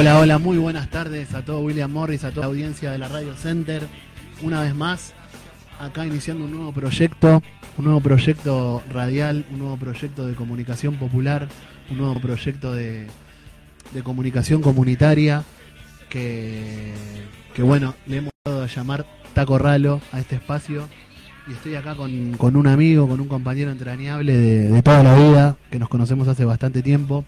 Hola, hola, muy buenas tardes a todo William Morris, a toda la audiencia de la Radio Center. Una vez más, acá iniciando un nuevo proyecto, un nuevo proyecto radial, un nuevo proyecto de comunicación popular, un nuevo proyecto de, de comunicación comunitaria que, bueno, le hemos dado a llamar Taco Ralo a este espacio. Y estoy acá con, con un amigo, con un compañero entrañable de, de toda la vida, que nos conocemos hace bastante tiempo.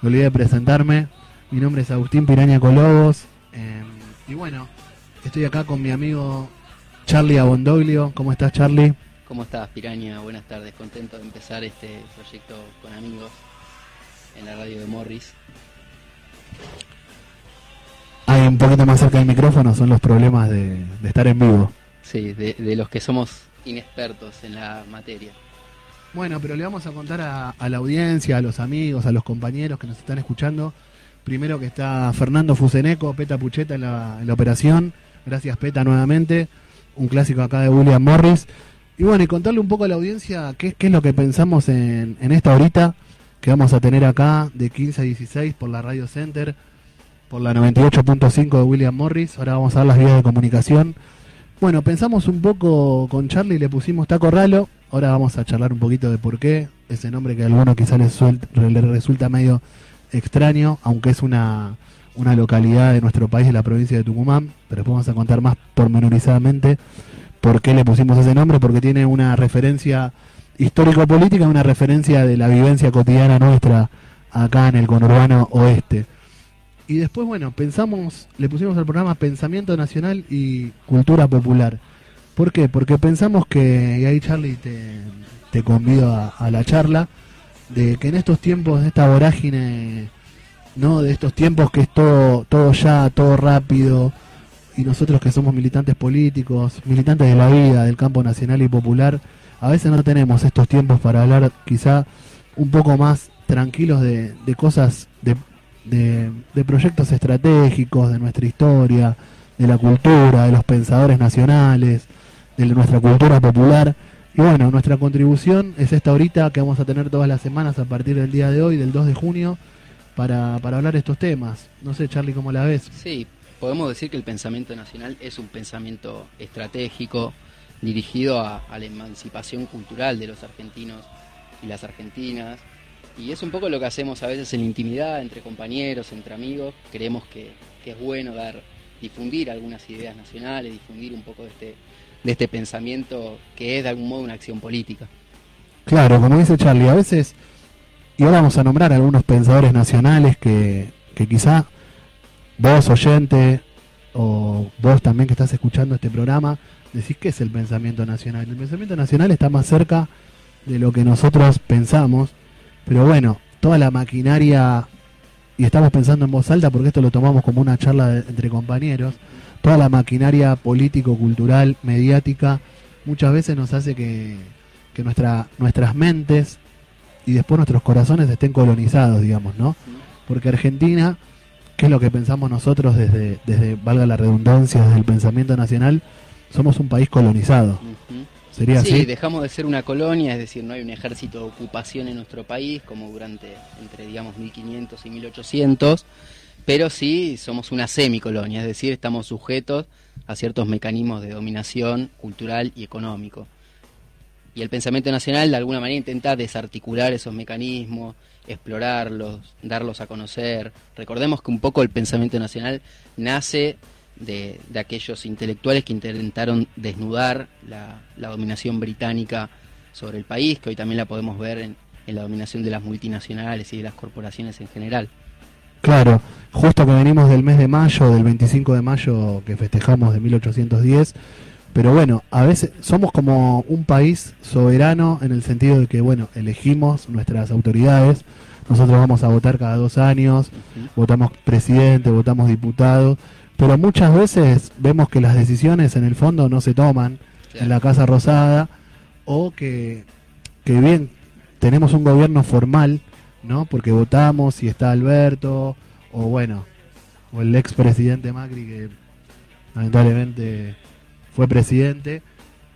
Me olvidé de presentarme. Mi nombre es Agustín Piraña Colobos. eh, y bueno, estoy acá con mi amigo Charlie Abondoglio. ¿Cómo estás, Charlie? ¿Cómo estás, Piraña? Buenas tardes. Contento de empezar este proyecto con amigos en la radio de Morris. Ahí un poquito más cerca del micrófono son los problemas de, de estar en vivo. Sí, de, de los que somos inexpertos en la materia. Bueno, pero le vamos a contar a, a la audiencia, a los amigos, a los compañeros que nos están escuchando. Primero que está Fernando Fuseneco, Peta Pucheta en la, en la operación. Gracias, Peta, nuevamente. Un clásico acá de William Morris. Y bueno, y contarle un poco a la audiencia qué, es lo que pensamos en, en esta horita que vamos a tener acá de 15 a 16 por la Radio Center, por la 98.5 de William Morris. Ahora vamos a ver las vías de comunicación. Bueno, pensamos un poco con Charlie, le pusimos Taco Ralo. Ahora vamos a charlar un poquito de por qué. Ese nombre que a alguno quizá le, suel- le resulta medio extraño, aunque es una, una localidad de nuestro país, de la provincia de Tucumán. Pero después vamos a contar más pormenorizadamente por qué le pusimos ese nombre, porque tiene una referencia histórico-política, una referencia de la vivencia cotidiana nuestra acá en el conurbano oeste. Y después, bueno, pensamos, le pusimos al programa Pensamiento Nacional y Cultura Popular. ¿Por qué? Porque pensamos que, y ahí Charlie te, te convido a, a la charla, de que en estos tiempos de esta vorágine, ¿no? De estos tiempos que es todo, todo ya, todo rápido, y nosotros que somos militantes políticos, militantes de la vida, del campo nacional y popular, a veces no tenemos estos tiempos para hablar quizá un poco más tranquilos de, de cosas, de, de, de proyectos estratégicos, de nuestra historia, de la cultura, de los pensadores nacionales, de nuestra cultura popular. Y bueno, nuestra contribución es esta ahorita que vamos a tener todas las semanas a partir del día de hoy, del 2 de junio, para, para hablar estos temas. No sé, Charlie, ¿cómo la ves? Sí, podemos decir que el pensamiento nacional es un pensamiento estratégico dirigido a, a la emancipación cultural de los argentinos y las argentinas. Y es un poco lo que hacemos a veces en la intimidad, entre compañeros, entre amigos. Creemos que, que es bueno dar, difundir algunas ideas nacionales, difundir un poco de este, de este pensamiento que es de algún modo una acción política. Claro, como dice Charlie, a veces, y ahora vamos a nombrar algunos pensadores nacionales que, que quizá vos oyente o vos también que estás escuchando este programa, decís que es el pensamiento nacional. El pensamiento nacional está más cerca de lo que nosotros pensamos, pero bueno, toda la maquinaria, y estamos pensando en voz alta porque esto lo tomamos como una charla entre compañeros, toda la maquinaria político, cultural, mediática, muchas veces nos hace que, que nuestra, nuestras mentes y después nuestros corazones estén colonizados, digamos, ¿no? Porque Argentina, ¿qué es lo que pensamos nosotros desde, desde valga la redundancia, desde el pensamiento nacional? Somos un país colonizado. Ujú. ¿Sería Sí, así? dejamos de ser una colonia, es decir, no hay un ejército de ocupación en nuestro país como durante entre digamos 1500 y 1800, pero sí somos una semicolonia, es decir, estamos sujetos a ciertos mecanismos de dominación cultural y económico. Y el pensamiento nacional de alguna manera intenta desarticular esos mecanismos, explorarlos, darlos a conocer. Recordemos que un poco el pensamiento nacional nace de, de aquellos intelectuales que intentaron desnudar la, la dominación británica sobre el país, que hoy también la podemos ver en, en la dominación de las multinacionales y de las corporaciones en general. Claro, justo que venimos del mes de mayo, del 25 de mayo que festejamos de 1810, pero bueno, a veces somos como un país soberano en el sentido de que, bueno, elegimos nuestras autoridades, nosotros vamos a votar cada dos años, votamos presidente, votamos diputado, pero muchas veces vemos que las decisiones en el fondo no se toman en la Casa Rosada o que, que bien tenemos un gobierno formal, ¿no? Porque votamos y está Alberto o bueno, o el expresidente Macri que lamentablemente fue presidente,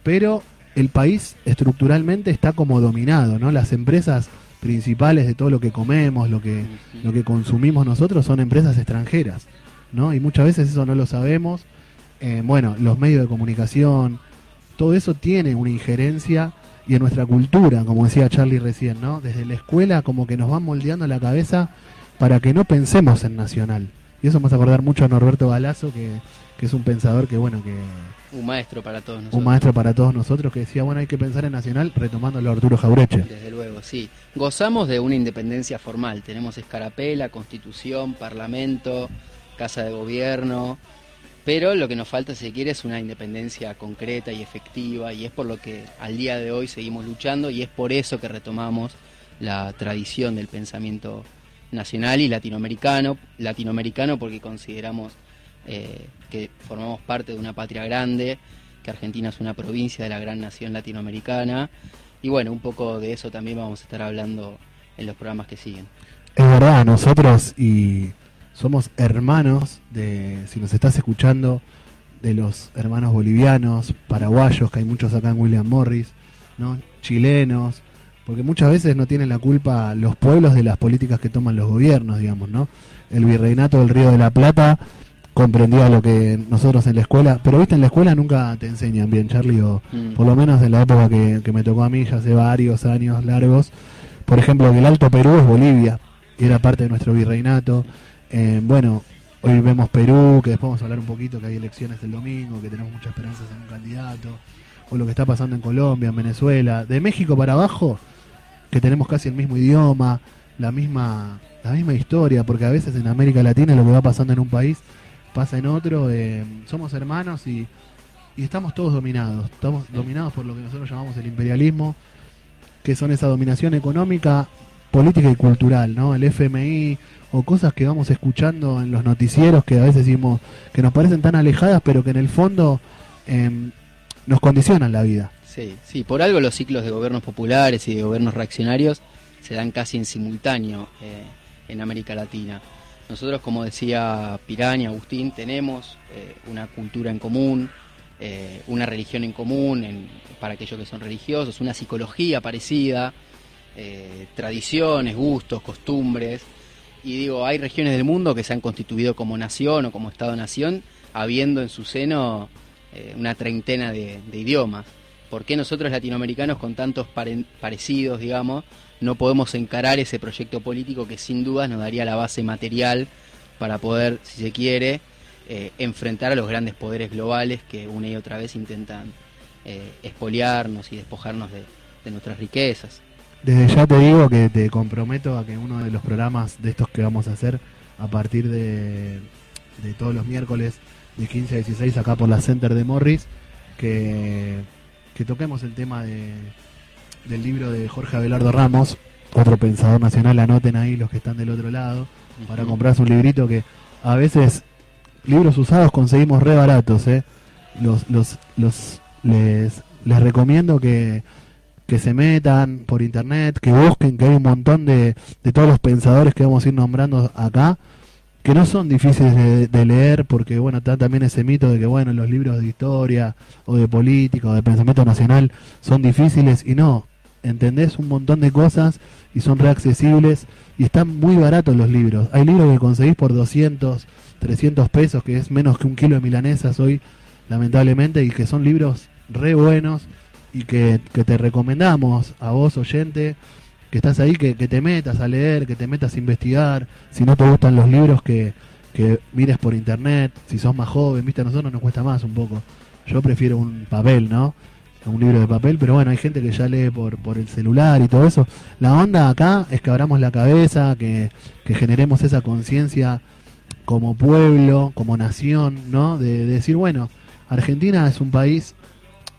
pero el país estructuralmente está como dominado, ¿no? Las empresas principales de todo lo que comemos, lo que, lo que consumimos nosotros son empresas extranjeras, ¿no? Y muchas veces eso no lo sabemos. Eh, bueno, los medios de comunicación, todo eso tiene una injerencia y en nuestra cultura, como decía Charlie recién, ¿no? Desde la escuela como que nos van moldeando la cabeza para que no pensemos en nacional. Y eso me hace acordar mucho a Norberto Galazo, que, que es un pensador que, bueno, que... Un maestro para todos nosotros. Un maestro para todos nosotros que decía, bueno, hay que pensar en nacional retomando a Arturo Jaureche. Desde luego, sí. Gozamos de una independencia formal. Tenemos escarapela, constitución, parlamento, casa de gobierno, pero lo que nos falta, si se quiere, es una independencia concreta y efectiva, y es por lo que al día de hoy seguimos luchando, y es por eso que retomamos la tradición del pensamiento nacional y latinoamericano. Latinoamericano porque consideramos eh, que formamos parte de una patria grande, que Argentina es una provincia de la gran nación latinoamericana, y bueno, un poco de eso también vamos a estar hablando en los programas que siguen. Es verdad, nosotros y somos hermanos de, si nos estás escuchando, de los hermanos bolivianos, paraguayos, que hay muchos acá en William Morris, ¿no? chilenos, porque muchas veces no tienen la culpa los pueblos de las políticas que toman los gobiernos, digamos, ¿no? El virreinato del Río de la Plata comprendía lo que nosotros en la escuela, pero viste, en la escuela nunca te enseñan bien, Charlie, o mm. por lo menos en la época que, que, me tocó a mí, ya hace varios años largos, por ejemplo, que el Alto Perú es Bolivia, era parte de nuestro virreinato, eh, bueno, hoy vemos Perú, que después vamos a hablar un poquito, que hay elecciones el domingo, que tenemos muchas esperanzas en un candidato, o lo que está pasando en Colombia, en Venezuela, de México para abajo, que tenemos casi el mismo idioma, la misma, la misma historia, porque a veces en América Latina lo que va pasando en un país pasa en otro, eh, somos hermanos y, y estamos todos dominados, estamos dominados por lo que nosotros llamamos el imperialismo, que son esa dominación económica, política y cultural, ¿no? El FMI, o cosas que vamos escuchando en los noticieros que a veces decimos que nos parecen tan alejadas, pero que en el fondo em, nos condicionan la vida. Sí, sí, por algo los ciclos de gobiernos populares y de gobiernos reaccionarios se dan casi en simultáneo eh, en América Latina. Nosotros, como decía Piraña, Agustín, tenemos eh, una cultura en común, eh, una religión en común para aquellos que son religiosos, una psicología parecida, tradiciones, gustos, costumbres y digo, hay regiones del mundo que se han constituido como nación o como Estado-nación, habiendo en su seno eh, una treintena de, idiomas. ¿Por qué nosotros latinoamericanos con tantos parecidos, digamos, no podemos encarar ese proyecto político que sin duda nos daría la base material para poder, si se quiere, eh, enfrentar a los grandes poderes globales que una y otra vez intentan eh, y despojarnos de nuestras riquezas? Desde ya te digo que te comprometo a que uno de los programas de estos que vamos a hacer a partir de, todos los miércoles de 15 a 16 acá por la Center de Morris, que, toquemos el tema de, del libro de Jorge Abelardo Ramos, otro pensador nacional, anoten ahí los que están del otro lado, para comprarse un librito que a veces libros usados conseguimos re baratos, ¿eh? Los, los, los, les, les recomiendo que que se metan por internet, que busquen, que hay un montón de, de todos los pensadores que vamos a ir nombrando acá, que no son difíciles de, leer, porque bueno, está también ese mito de que bueno, los libros de historia o de política o de pensamiento nacional son difíciles y no, entendés un montón de cosas y son reaccesibles y están muy baratos los libros. Hay libros que conseguís por 200, 300 pesos, que es menos que un kilo de milanesas hoy, lamentablemente, y que son libros re buenos y que, te recomendamos a vos, oyente, que estás ahí, que, te metas a leer, que te metas a investigar. Si no te gustan los libros, que, que mires por internet. Si sos más joven, viste, a nosotros nos cuesta más un poco. Yo prefiero un papel, ¿no? Un libro de papel, pero bueno, hay gente que ya lee por, por el celular y todo eso. La onda acá es que abramos la cabeza, que, que generemos esa conciencia como pueblo, como nación, ¿no? de decir, bueno, Argentina es un país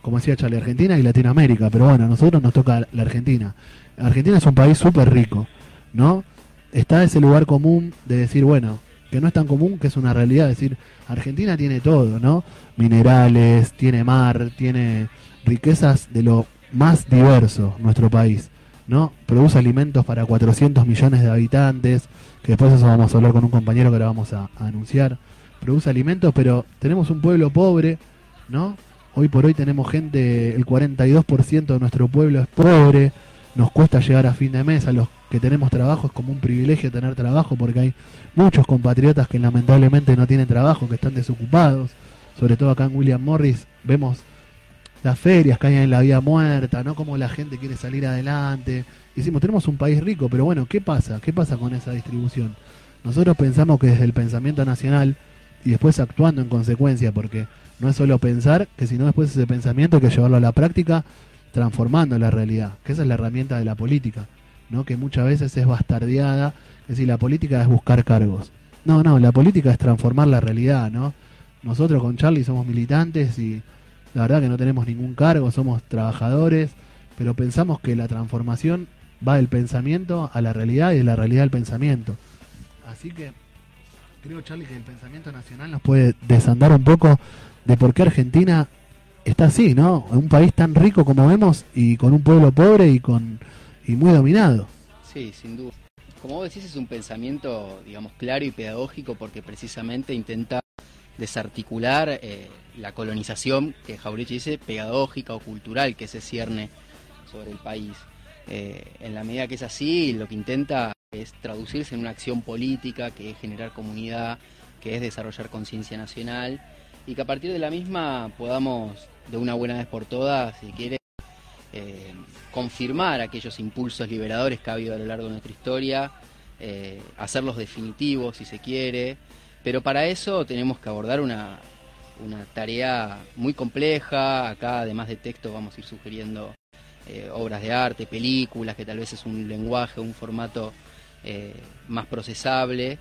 como decía Charlie, Argentina y Latinoamérica, pero bueno, a nosotros nos toca la Argentina. Argentina es un país súper rico, ¿no? Está ese lugar común de decir, bueno, que no es tan común, que es una realidad, decir, Argentina tiene todo, ¿no? Minerales, tiene mar, tiene riquezas de lo más diverso, nuestro país, ¿no? Produce alimentos para 400 millones de habitantes, que después eso vamos a hablar con un compañero que ahora vamos a anunciar. Produce alimentos, pero tenemos un pueblo pobre, ¿no? Hoy por hoy tenemos gente, el 42% de nuestro pueblo es pobre, nos cuesta llegar a fin de mes, a los que tenemos trabajo es como un privilegio tener trabajo porque hay muchos compatriotas que lamentablemente no tienen trabajo, que están desocupados. Sobre todo acá en William Morris vemos las ferias que hay en la vida muerta, ¿no? Como la gente quiere salir adelante. Decimos, tenemos un país rico, pero bueno, ¿qué pasa? ¿Qué pasa con esa distribución? Nosotros pensamos que desde el pensamiento nacional y después actuando en consecuencia, porque no es solo pensar, que sino después ese pensamiento hay que llevarlo a la práctica, transformando la realidad, que esa es la herramienta de la política, ¿no? que muchas veces es bastardeada, es decir, la política es buscar cargos. No, no, la política es transformar la realidad, ¿no? Nosotros con Charlie somos militantes y la verdad que no tenemos ningún cargo, somos trabajadores, pero pensamos que la transformación va del pensamiento a la realidad y de la realidad al pensamiento. Así que creo, Charlie, que el pensamiento nacional nos puede desandar un poco de por qué Argentina está así, ¿no? Un país tan rico como vemos y con un pueblo pobre y con y muy dominado. Sí, sin duda. Como vos decís, es un pensamiento, digamos, claro y pedagógico porque precisamente intenta desarticular eh, la colonización que Jauregui dice pedagógica o cultural que se cierne sobre el país. Eh, en la medida que es así, lo que intenta es traducirse en una acción política, que es generar comunidad, que es desarrollar conciencia nacional y que a partir de la misma podamos de una buena vez por todas, si quiere, eh, confirmar aquellos impulsos liberadores que ha habido a lo largo de nuestra historia, hacerlos definitivos si se quiere, pero para eso tenemos que abordar una, tarea muy compleja. Acá, además de texto, vamos a ir sugiriendo eh, obras de arte, películas, que tal vez es un lenguaje, un formato eh, más procesable.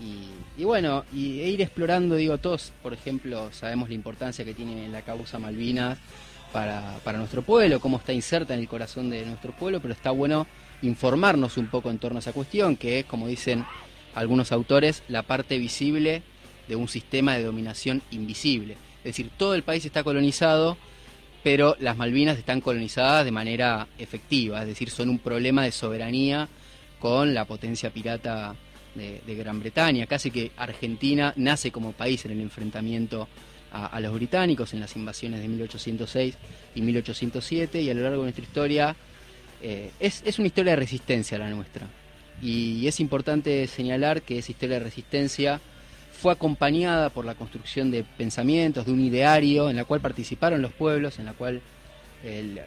Y, bueno, y, e ir explorando, digo, todos, por ejemplo, sabemos la importancia que tiene la causa Malvinas para, para nuestro pueblo, cómo está inserta en el corazón de nuestro pueblo, pero está bueno informarnos un poco en torno a esa cuestión, que es, como dicen algunos autores, la parte visible de un sistema de dominación invisible. Es decir, todo el país está colonizado, pero las Malvinas están colonizadas de manera efectiva, es decir, son un problema de soberanía con la potencia pirata de, Gran Bretaña. Casi que Argentina nace como país en el enfrentamiento a, los británicos en las invasiones de 1806 y 1807 y a lo largo de nuestra historia eh, es, es una historia de resistencia la nuestra. Y es importante señalar que esa historia de resistencia fue acompañada por la construcción de pensamientos, de un ideario en la cual participaron los pueblos, en la cual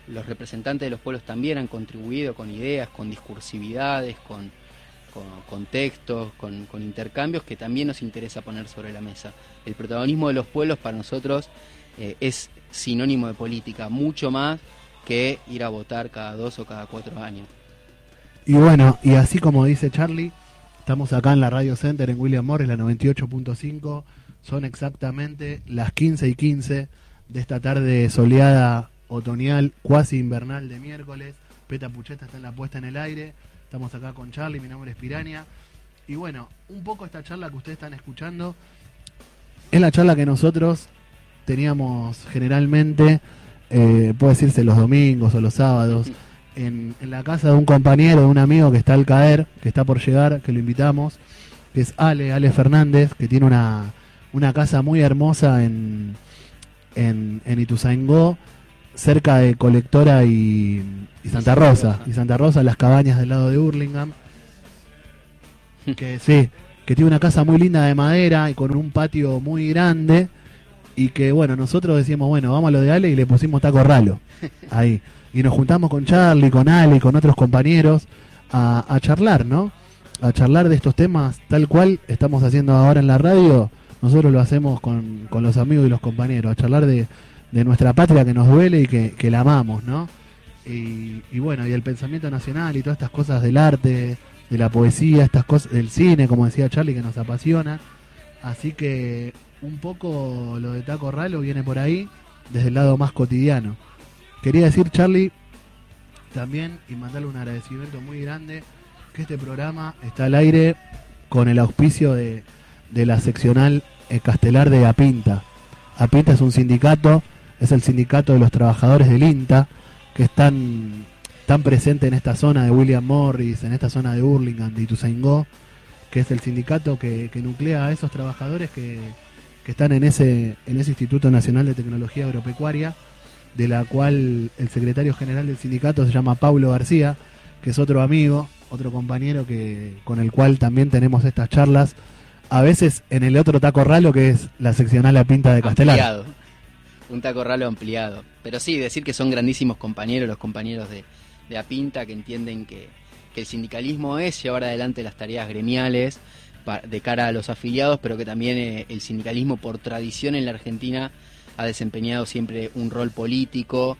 los representantes de los pueblos también han contribuido con ideas, con discursividades, con, con, textos, con, intercambios que también nos interesa poner sobre la mesa. El protagonismo de los pueblos para nosotros eh, es sinónimo de política, mucho más que ir a votar cada dos o cada cuatro años. Y bueno, y así como dice Charlie, estamos acá en la Radio Center en William Morris, la 98.5. Son exactamente las 15 y 15 de esta tarde soleada, otoñal, cuasi invernal de miércoles. Peta Pucheta está en la puesta en el aire. Estamos acá con Charlie, mi nombre es Pirania. Y bueno, un poco esta charla que ustedes están escuchando es la charla que nosotros teníamos generalmente, eh, puede decirse los domingos o los sábados en, la casa de un compañero, de un amigo que está al caer, que está por llegar, que lo invitamos, que es Ale, Ale Fernández, que tiene una, una casa muy hermosa en, en, en Ituzaingó, cerca de Colectora y, Santa Rosa. Y Santa Rosa, las cabañas del lado de Hurlingham. Que sí, que tiene una casa muy linda de madera y con un patio muy grande. Y que bueno, nosotros decimos, bueno, vamos a lo de Ale y le pusimos taco ralo. Ahí y nos juntamos con Charlie, con Ale, con otros compañeros a, charlar, ¿no? A charlar de estos temas tal cual estamos haciendo ahora en la radio. Nosotros lo hacemos con, los amigos y los compañeros, a charlar de, nuestra patria que nos duele y que, la amamos, ¿no? Y, bueno, y el pensamiento nacional y todas estas cosas del arte, de la poesía, estas cosas del cine, como decía Charlie, que nos apasiona. Así que un poco lo de Taco Ralo viene por ahí, desde el lado más cotidiano. Quería decir, Charlie, también y mandarle un agradecimiento muy grande que este programa está al aire con el auspicio de, la seccional castelar de Apinta. Apinta es un sindicato, es el sindicato de los trabajadores del INTA, que están tan presente en esta zona de William Morris, en esta zona de Hurlingham, de Ituzaingó, que es el sindicato que, nuclea a esos trabajadores que, que, están en ese, en ese Instituto Nacional de Tecnología Agropecuaria de la cual el secretario general del sindicato se llama Paulo García, que es otro amigo, otro compañero que con el cual también tenemos estas charlas, a veces en el otro taco ralo que es la seccional La Pinta de Castelar. Un taco ralo ampliado. Pero sí, decir que son grandísimos compañeros, los compañeros de, de Apinta, que entienden que, el sindicalismo es llevar adelante las tareas gremiales de cara a los afiliados, pero que también eh, el sindicalismo por tradición en la Argentina ha desempeñado siempre un rol político.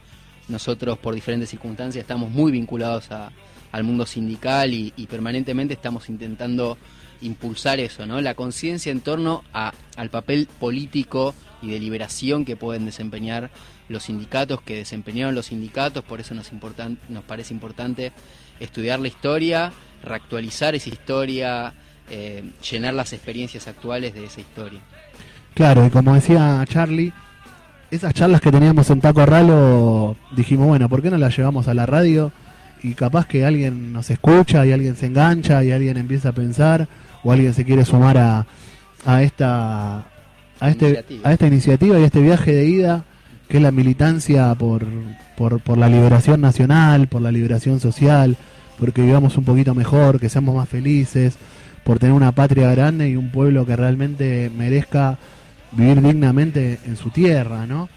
Nosotros por diferentes circunstancias estamos muy vinculados al mundo sindical y permanentemente estamos intentando impulsar eso, ¿no? La conciencia en torno a- al papel político y de liberación que pueden desempeñar los sindicatos, que desempeñaron los sindicatos, por eso nos, importan- nos parece importante estudiar la historia, reactualizar esa historia, eh, llenar las experiencias actuales de esa historia. Claro, y como decía Charlie, esas charlas que teníamos en Taco Ralo, dijimos, bueno, ¿por qué no las llevamos a la radio? Y capaz que alguien nos escucha y alguien se engancha y alguien empieza a pensar o alguien se quiere sumar a, a esta a este Iniciativa. a esta iniciativa y a este viaje de ida que es la militancia por, por, por la liberación nacional, por la liberación social, porque vivamos un poquito mejor, que seamos más felices, por tener una patria grande y un pueblo que realmente merezca vivir dignamente en su tierra, ¿no?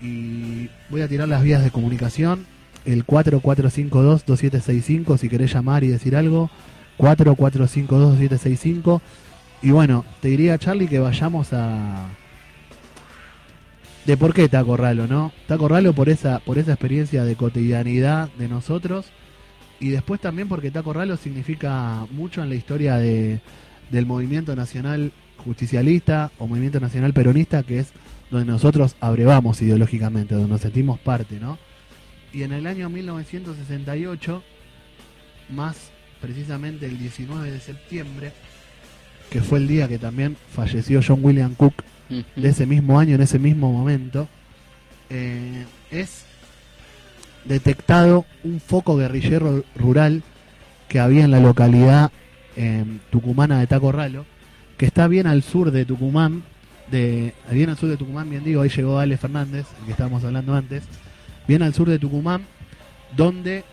Y voy a tirar las vías de comunicación, el 4452-2765, si querés llamar y decir algo, 4452-2765. Y bueno, te diría, Charlie, que vayamos a... ¿De por qué Taco Ralo, no? Taco Ralo por esa, por esa experiencia de cotidianidad de nosotros y después también porque Taco Ralo significa mucho en la historia de, del movimiento nacional justicialista o movimiento nacional peronista, que es donde nosotros abrevamos ideológicamente, donde nos sentimos parte, ¿no? Y en el año 1968, más precisamente el 19 de septiembre, que fue el día que también falleció John William Cook, de ese mismo año, en ese mismo momento, eh, es detectado un foco guerrillero rural que había en la localidad tucumana de Tacorralo, que está bien al sur de Tucumán, de, bien al sur de Tucumán, bien digo, ahí llegó Ale Fernández, el que estábamos hablando antes, bien al sur de Tucumán, donde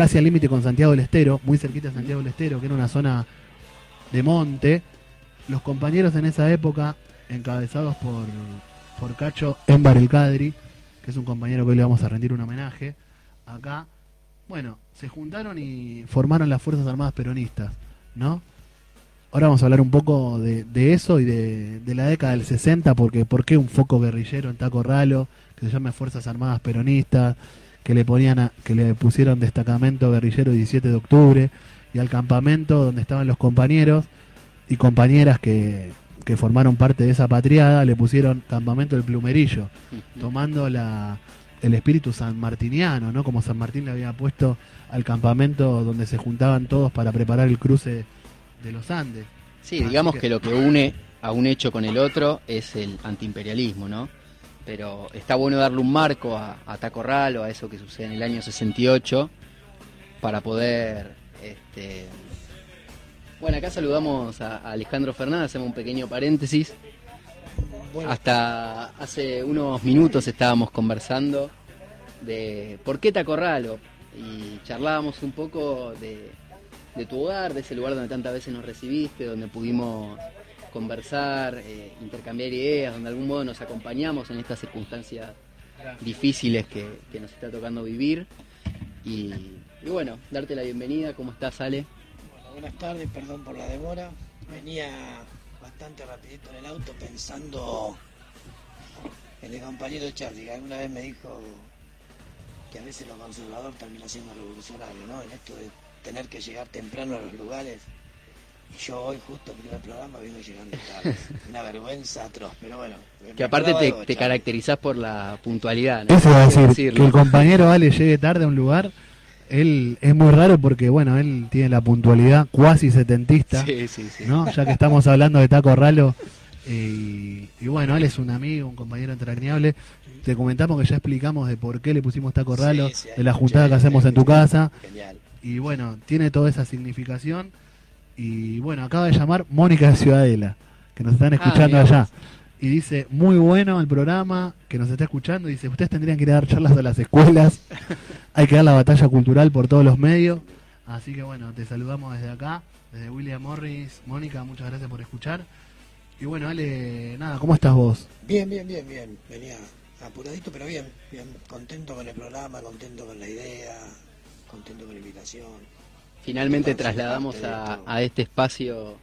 casi al límite con Santiago del Estero, muy cerquita de Santiago del Estero, que era una zona de monte, los compañeros en esa época, encabezados por, por Cacho Embar el Cadri, que es un compañero que hoy le vamos a rendir un homenaje, acá, bueno, se juntaron y formaron las Fuerzas Armadas Peronistas, ¿no? Ahora vamos a hablar un poco de, eso y de, de la década del 60, porque ¿por qué un foco guerrillero en Taco Ralo, que se llama Fuerzas Armadas Peronistas, que le ponían a- que le pusieron destacamento guerrillero 17 de octubre, y al campamento donde estaban los compañeros y compañeras que, que formaron parte de esa patriada, le pusieron campamento del plumerillo, tomando la, el espíritu sanmartiniano, ¿no? Como San Martín le había puesto al campamento donde se juntaban todos para preparar el cruce de los Andes. Sí, Así digamos que- que lo que une a un hecho con el otro es el antiimperialismo, ¿no? Pero está bueno darle un marco a, a Taco Ralo, a eso que sucede en el año 68, para poder... Este... Bueno, acá saludamos a, a Alejandro Fernández, hacemos un pequeño paréntesis. Hasta hace unos minutos estábamos conversando de por qué Taco Ralo y charlábamos un poco de, de tu hogar, de ese lugar donde tantas veces nos recibiste, donde pudimos conversar, eh, intercambiar ideas, donde de algún modo nos acompañamos en estas circunstancias difíciles que, que nos está tocando vivir. Y, y bueno, darte la bienvenida, ¿cómo estás, Ale? Hola, buenas tardes, perdón por la demora. Venía bastante rapidito en el auto pensando en el compañero Charlie, que alguna vez me dijo que a veces lo conservador termina siendo revolucionario, ¿no? En esto de tener que llegar temprano a los lugares. Y yo hoy, justo primer programa, vengo llegando tarde. Una vergüenza atroz, pero bueno. Que aparte te, caracterizás por la puntualidad. ¿no? Eso va a decir, decirlo. que el compañero Ale llegue tarde a un lugar, él es muy raro porque, bueno, él tiene la puntualidad cuasi setentista, Sí, sí, sí. ¿no? Ya que estamos hablando de Taco Ralo. eh, y, y bueno, él es un amigo, un compañero entrañable. Te comentamos que ya explicamos de por qué le pusimos Taco Ralo, Sí, sí, de la juntada que hacemos en tu casa. Genial. Y bueno, tiene toda esa significación. Y bueno, acaba de llamar Mónica de Ciudadela, que nos están escuchando Ah, mirá allá. Y dice, muy bueno el programa, que nos está escuchando. Dice, ustedes tendrían que ir a dar charlas a las escuelas. Hay que dar la batalla cultural por todos los medios. Así que bueno, te saludamos desde acá, desde William Morris. Mónica, muchas gracias por escuchar. Y bueno, Ale, nada, ¿cómo estás vos? Bien, bien, bien, bien. Venía apuradito, pero bien, bien. Contento con el programa, contento con la idea, contento con la invitación. Finalmente trasladamos a, este espacio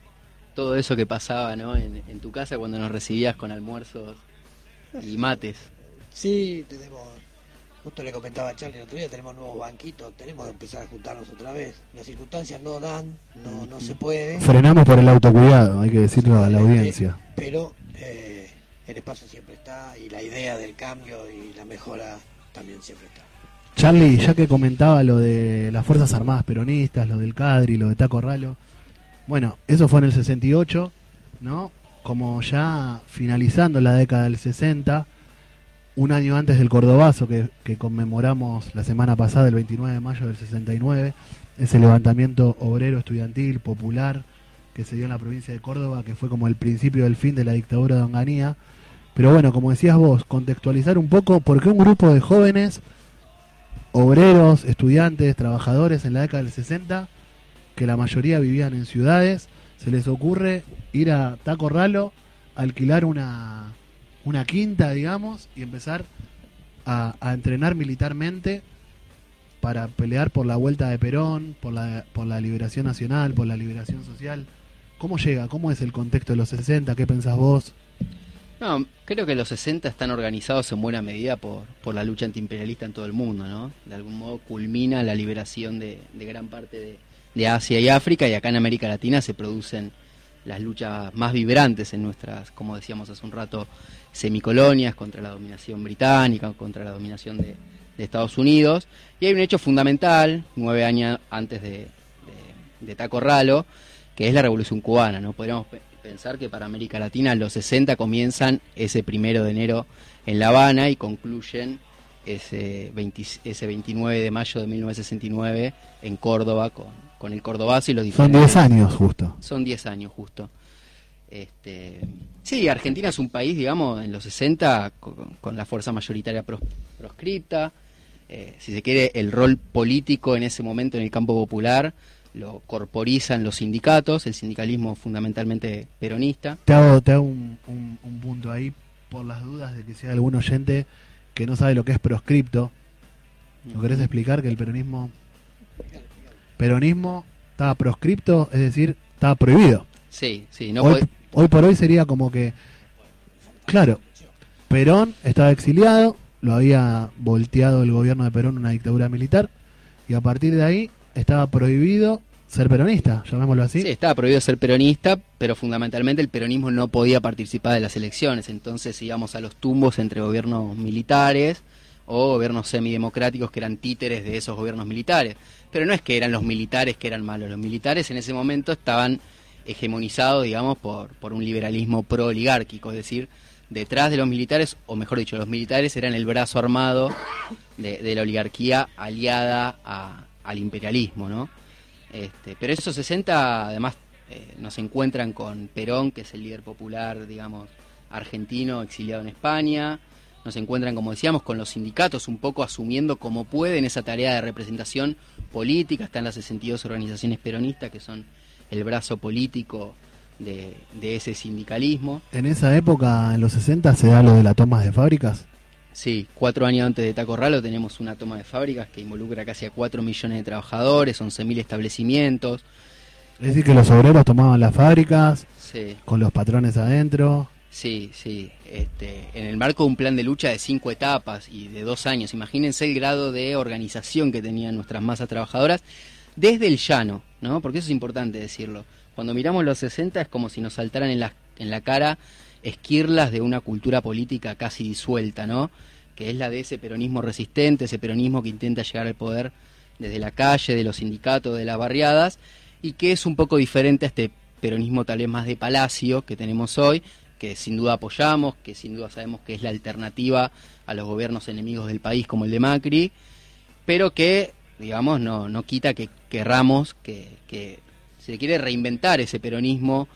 todo eso que pasaba ¿no? en, en tu casa cuando nos recibías con almuerzos y mates. Sí, tenemos Justo le comentaba a Charlie el otro día, tenemos nuevos banquitos, tenemos que empezar a juntarnos otra vez. Las circunstancias no dan, no, no se puede. Frenamos por el autocuidado, hay que decirlo a la audiencia. Pero eh, el espacio siempre está y la idea del cambio y la mejora también siempre está. Charlie, ya que comentaba lo de las Fuerzas Armadas Peronistas, lo del Cadri, lo de Taco Ralo, bueno, eso fue en el 68, ¿no? Como ya finalizando la década del 60, un año antes del Cordobazo que, conmemoramos la semana pasada, el 29 de mayo del 69, ese levantamiento obrero, estudiantil, popular, que se dio en la provincia de Córdoba, que fue como el principio del fin de la dictadura de Onganía. Pero bueno, como decías vos, contextualizar un poco por qué un grupo de jóvenes, obreros, estudiantes, trabajadores en la década del 60, que la mayoría vivían en ciudades, se les ocurre ir a Taco Ralo, alquilar una, una quinta, digamos, y empezar a, entrenar militarmente para pelear por la vuelta de Perón, por la, por la liberación nacional, por la liberación social. ¿Cómo llega? ¿Cómo es el contexto de los 60? ¿Qué pensás vos? No, creo que los 60 están organizados en buena medida por, por la lucha antiimperialista en todo el mundo, ¿no? De algún modo culmina la liberación de, de gran parte de, de Asia y África y acá en América Latina se producen las luchas más vibrantes en nuestras, como decíamos hace un rato, semicolonias contra la dominación británica, contra la dominación de, Estados Unidos. Y hay un hecho fundamental, nueve años antes de, de, Taco Ralo, que es la Revolución Cubana. ¿no? Podríamos pensar que para América Latina los 60 comienzan ese primero de enero en La Habana y concluyen ese, ese 29 de mayo de 1969 en Córdoba con, con el Cordobazo y los diferentes... Son 10 años justo. Son 10 años justo. Este, sí, Argentina es un país, digamos, en los 60 con, la fuerza mayoritaria proscripta. Eh, si se quiere, el rol político en ese momento en el campo popular lo corporizan los sindicatos, el sindicalismo fundamentalmente peronista. Te hago, te hago un, punto ahí por las dudas de que sea algún oyente que no sabe lo que es proscripto. ¿Lo querés explicar que el peronismo peronismo estaba proscripto, es decir, estaba prohibido? Sí, sí, no hoy, hoy por hoy sería como que, claro, Perón estaba exiliado, lo había volteado el gobierno de Perón una dictadura militar, y a partir de ahí estaba prohibido ser peronista, llamémoslo así. Sí, estaba prohibido ser peronista, pero fundamentalmente el peronismo no podía participar de las elecciones, entonces íbamos a los tumbos entre gobiernos militares o gobiernos semidemocráticos que eran títeres de esos gobiernos militares. Pero no es que eran los militares que eran malos, los militares en ese momento estaban hegemonizado, digamos, por, por un liberalismo pro-oligárquico, es decir, detrás de los militares, o mejor dicho, los militares eran el brazo armado de, la oligarquía aliada al imperialismo, ¿no? Este, pero esos 60, además, eh, nos encuentran con Perón, que es el líder popular, digamos, argentino, exiliado en España, nos encuentran, como decíamos, con los sindicatos un poco asumiendo como pueden esa tarea de representación política, están las 62 organizaciones peronistas que son el brazo político de, ese sindicalismo. En esa época, en los 60, se da lo de la toma de fábricas. Sí, cuatro años antes de Taco Ralo tenemos una toma de fábricas que involucra casi a 4 millones de trabajadores, 11.000 establecimientos. Es decir, que los obreros tomaban las fábricas con los patrones adentro. Sí, sí. Este, en el marco de un plan de lucha de cinco etapas y de dos años, imagínense el grado de organización que tenían nuestras masas trabajadoras desde el llano, ¿no? Porque eso es importante decirlo. Cuando miramos los 60 es como si nos saltaran en la, en la cara esquirlas de una cultura política casi disuelta, ¿no? Que es la de ese peronismo resistente, ese peronismo que intenta llegar al poder desde la calle, de los sindicatos, de las barriadas, y que es un poco diferente a este peronismo tal vez más de palacio que tenemos hoy, que sin duda apoyamos, que sin duda sabemos que es la alternativa a los gobiernos enemigos del país como el de Macri, pero que digamos, no, no quita que querramos que, que se quiere reinventar ese peronismo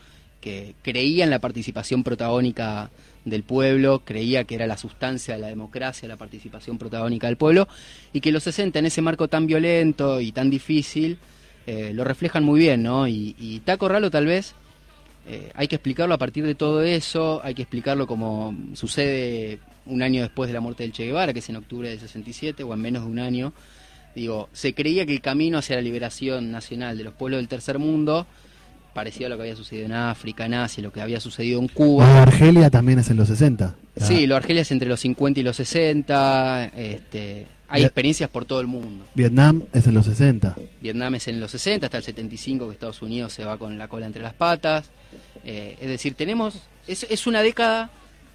que creía en la participación protagónica del pueblo, creía que era la sustancia de la democracia, la participación protagónica del pueblo, y que los 60 en ese marco tan violento y tan difícil, eh, lo reflejan muy bien, ¿no? Y, y Taco Ralo tal vez eh, hay que explicarlo a partir de todo eso, hay que explicarlo como sucede un año después de la muerte del Che Guevara, que es en octubre del 67, o en menos de un año. Digo, se creía que el camino hacia la liberación nacional de los pueblos del tercer mundo parecía a lo que había sucedido en África, en Asia, lo que había sucedido en Cuba. Lo de Argelia también es en los 60. Sí, lo de Argelia es entre los 50 y los 60. Este, hay experiencias por todo el mundo. Vietnam es en los 60. Vietnam es en los 60, hasta el 75 que Estados Unidos se va con la cola entre las patas. Eh, es decir, tenemos es, es una década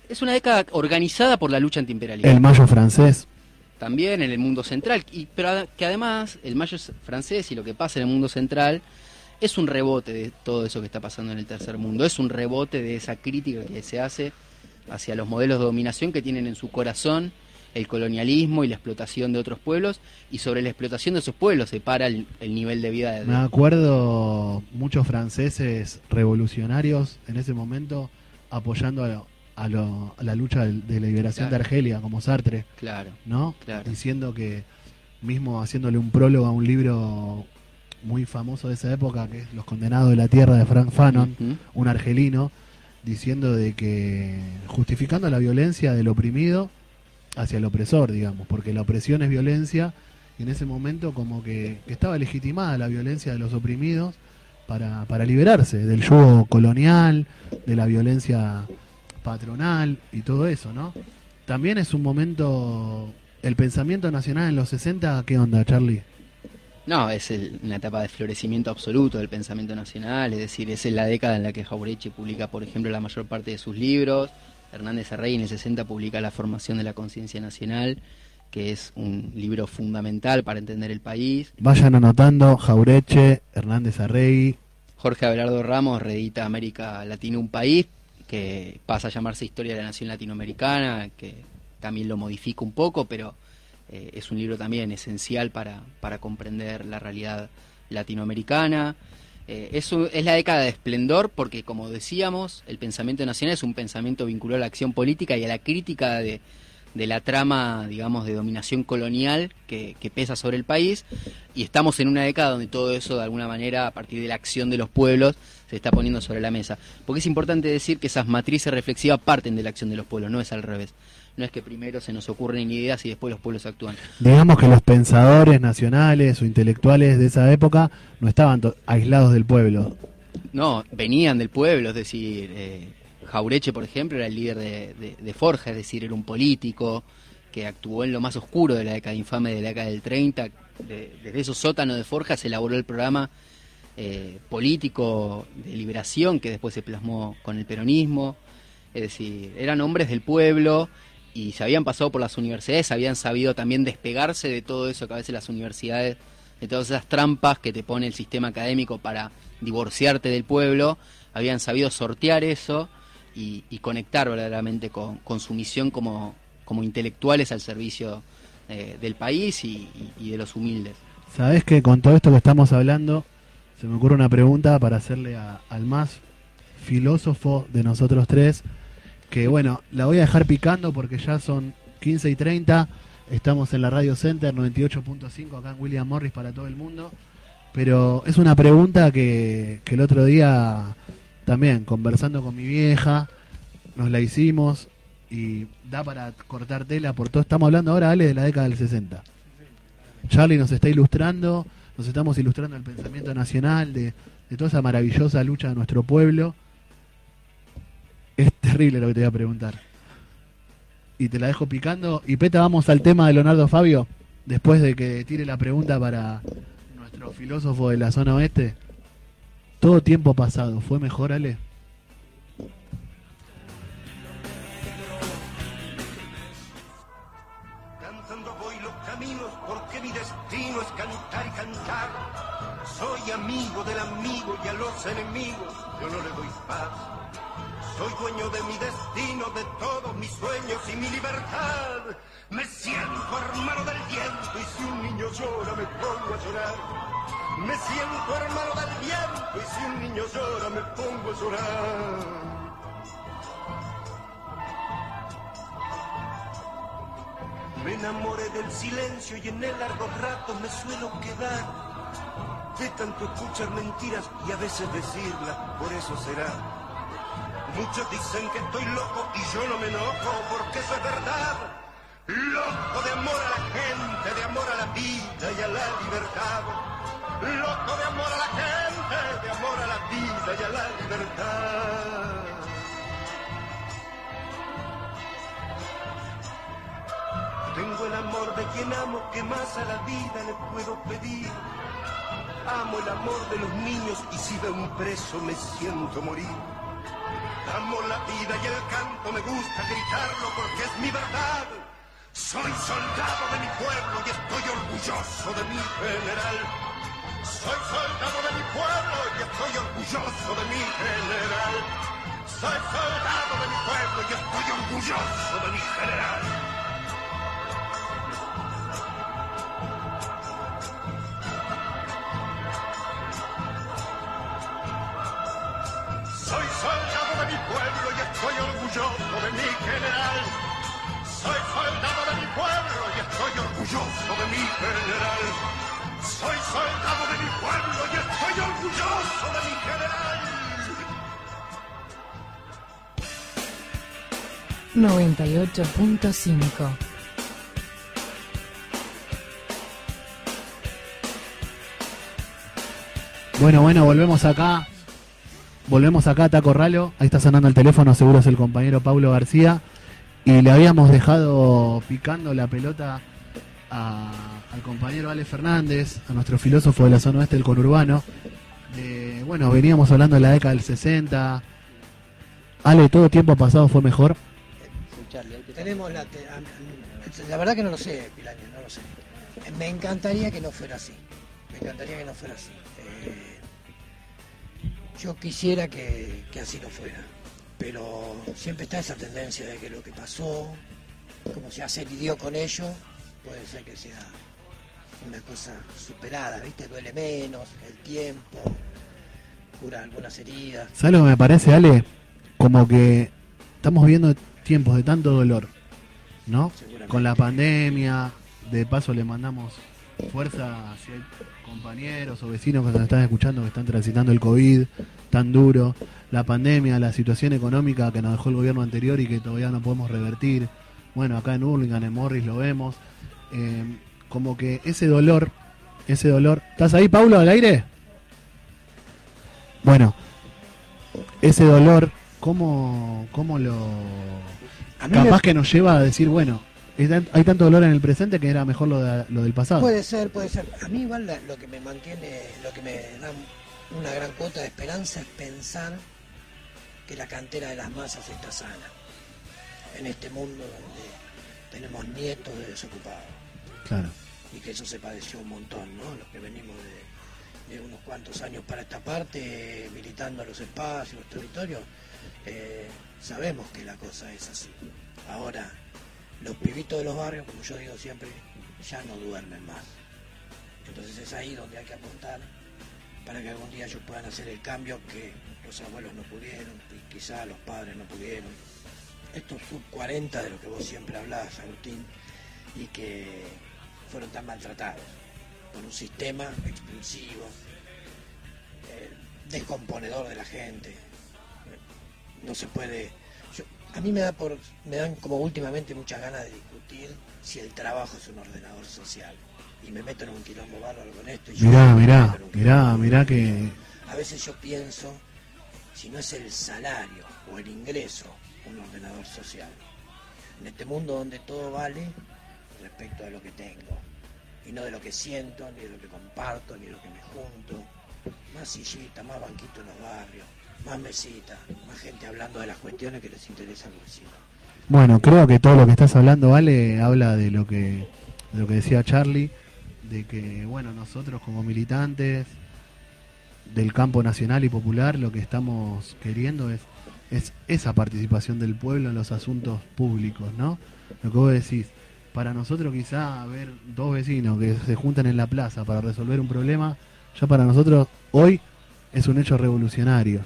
es una década organizada por la lucha antiimperialista. El mayo francés. También en el mundo central, y, pero que además el mayo francés y lo que pasa en el mundo central es un rebote de todo eso que está pasando en el tercer mundo, es un rebote de esa crítica que se hace hacia los modelos de dominación que tienen en su corazón el colonialismo y la explotación de otros pueblos, y sobre la explotación de esos pueblos se para el, el nivel de vida de, Me acuerdo muchos franceses revolucionarios en ese momento apoyando a, lo- a lo- a la lucha de, la liberación Claro. de Argelia, como Sartre, Claro, ¿no? Claro. Diciendo que, mismo haciéndole un prólogo a un libro muy famoso de esa época, que es Los Condenados de la Tierra de Frank Fanon, un argelino, diciendo de que, justificando la violencia del oprimido hacia el opresor, digamos, porque la opresión es violencia, y en ese momento como que, que estaba legitimada la violencia de los oprimidos para, para liberarse del yugo colonial, de la violencia patronal y todo eso, ¿no? También es un momento, el pensamiento nacional en los 60, ¿qué onda, Charlie? No, es el- una etapa de florecimiento absoluto del pensamiento nacional, es decir, es en la década en la que Jaureche publica, por ejemplo, la mayor parte de sus libros, Hernández Arrey en el 60 publica La formación de la conciencia nacional, que es un libro fundamental para entender el país. Vayan anotando, Jaureche, Hernández Arrey, Jorge Abelardo Ramos reedita América Latina un país, que pasa a llamarse Historia de la Nación Latinoamericana, que también lo modifica un poco, pero eh, es un libro también esencial para, para comprender la realidad latinoamericana. Eh, es, es la década de esplendor porque, como decíamos, el pensamiento nacional es un pensamiento vinculado a la acción política y a la crítica de, de la trama, digamos, de dominación colonial que pesa sobre el país. Y estamos en una década donde todo eso, de alguna manera, a partir de la acción de los pueblos, se está poniendo sobre la mesa. Porque es importante decir que esas matrices reflexivas parten de la acción de los pueblos, no es al revés. No es que primero se nos ocurren ideas y después los pueblos actúan. Digamos que los pensadores nacionales o intelectuales de esa época no estaban aislados del pueblo. No, venían del pueblo, es decir, eh, Jaureche, por ejemplo, era el líder de, de- de Forja, es decir, era un político que actuó en lo más oscuro de la década infame de la década del 30. De- desde esos sótanos de Forja se elaboró el programa eh, político de liberación que después se plasmó con el peronismo. Es decir, eran hombres del pueblo y se habían pasado por las universidades, habían sabido también despegarse de todo eso que a veces las universidades, de todas esas trampas que te pone el sistema académico para divorciarte del pueblo, habían sabido sortear eso y, conectar verdaderamente con, su misión como, como intelectuales al servicio eh, del país y, de los humildes. Sabés que con todo esto que estamos hablando, se me ocurre una pregunta para hacerle a- al más filósofo de nosotros tres, que bueno, la voy a dejar picando porque ya son 15 y 30, estamos en la Radio Center 98.5 acá en William Morris para todo el mundo, pero es una pregunta que, que el otro día también conversando con mi vieja, nos la hicimos y da para cortar tela por todo, estamos hablando ahora, Ale, de la década del 60. Charlie nos está ilustrando, nos estamos ilustrando el pensamiento nacional, de, de toda esa maravillosa lucha de nuestro pueblo. Es terrible lo que te voy a preguntar. Y te la dejo picando. Y Peta, vamos al tema de Leonardo Fabio, después de que tire la pregunta para nuestro filósofo de la zona oeste. Todo tiempo pasado, ¿fue mejor, Ale? Amigo del amigo y a los enemigos yo no le doy paz. Soy dueño de mi destino, de todos mis sueños y mi libertad. Me siento hermano del viento y si un niño llora me pongo a llorar. Me siento hermano del viento y si un niño llora me pongo a llorar. Me enamoré del silencio y en el largo rato me suelo quedar. De tanto escuchar mentiras y a veces decirlas, por eso será. Muchos dicen que estoy loco y yo no me enojo porque eso es verdad. Loco de amor a la gente, de amor a la vida y a la libertad. Loco de amor a la gente, de amor a la vida y a la libertad. Tengo el amor de quien amo, que más a la vida le puedo pedir. Amo el amor de los niños y si veo un preso me siento morir. Amo la vida y el canto, me gusta gritarlo porque es mi verdad. Soy soldado de mi pueblo y estoy orgulloso de mi general. Soy soldado de mi pueblo y estoy orgulloso de mi general. Soy soldado de mi pueblo y estoy orgulloso de mi general. Estoy orgulloso de mi general. Soy soldado de mi pueblo y estoy orgulloso de mi general. Soy soldado de mi pueblo y estoy orgulloso de mi general. 98.5 Bueno, bueno, volvemos acá. Volvemos acá a Taco Ralo. Ahí está sonando el teléfono, seguro es el compañero Paulo García. Y le habíamos dejado picando la pelota al compañero Ale Fernández, a nuestro filósofo de la zona oeste del conurbano. Bueno, veníamos hablando de la década del 60. Ale, todo tiempo pasado fue mejor. Tenemos la, la verdad que no lo sé, Pilaña, no lo sé. Me encantaría que no fuera así. Me encantaría que no fuera así. Eh, yo quisiera que, que así no fuera. Pero siempre está esa tendencia de que lo que pasó, como se hace lidió con ello, puede ser que sea una cosa superada, ¿viste? Duele menos, el tiempo, cura algunas heridas. ¿Sabes lo que me parece, Ale? Como que estamos viviendo tiempos de tanto dolor, ¿no? Con la pandemia, de paso le mandamos fuerza si hay compañeros o vecinos que nos están escuchando que están transitando el COVID tan duro, la pandemia, la situación económica que nos dejó el gobierno anterior y que todavía no podemos revertir. Bueno, acá en Hurlingham, en Morris lo vemos. Eh, como que ese dolor, ese dolor. ¿Estás ahí, Paulo, al aire? Bueno, ese dolor, ¿cómo, cómo lo... A mí me- Capaz que nos lleva a decir, bueno, hay tan- hay tanto dolor en el presente que era mejor lo, de- lo del pasado. Puede ser, puede ser. A mí igual la- lo que me mantiene, lo que me da una gran cuota de esperanza es pensar que la cantera de las masas está sana. En este mundo donde tenemos nietos de desocupados. Claro. Y que eso se padeció un montón, ¿no? Los que venimos de, de unos cuantos años para esta parte, militando los espacios, los territorios, eh, sabemos que la cosa es así. Ahora, los pibitos de los barrios, como yo digo siempre, ya no duermen más. Entonces es ahí donde hay que apuntar para que algún día ellos puedan hacer el cambio que los abuelos no pudieron y quizá los padres no pudieron. Estos sub 40 de lo que vos siempre hablás, Agustín, y que fueron tan maltratados por un sistema expulsivo, eh, descomponedor de la gente. No se puede. Yo- a mí me da por, me dan como últimamente muchas ganas de discutir si el trabajo es un ordenador social. Y me meto en un quilombo bárbaro con esto. y yo Mirá, me mirá, mirá, mirá que... A veces yo pienso si no es el salario o el ingreso un ordenador social. En este mundo donde todo vale respecto a lo que tengo. Y no de lo que siento, ni de lo que comparto, ni de lo que me junto. Más sillita, más banquito en los barrios, más mesita, más gente hablando de las cuestiones que les interesan a los vecinos. Bueno, creo que todo lo que estás hablando, Ale, habla de lo que, lo que decía Charlie, de que, bueno, nosotros como militantes del campo nacional y popular, lo que estamos queriendo es, es esa participación del pueblo en los asuntos públicos, ¿no? Lo que vos decís, para nosotros quizá ver dos vecinos que se juntan en la plaza para resolver un problema, ya para nosotros hoy es un hecho revolucionario.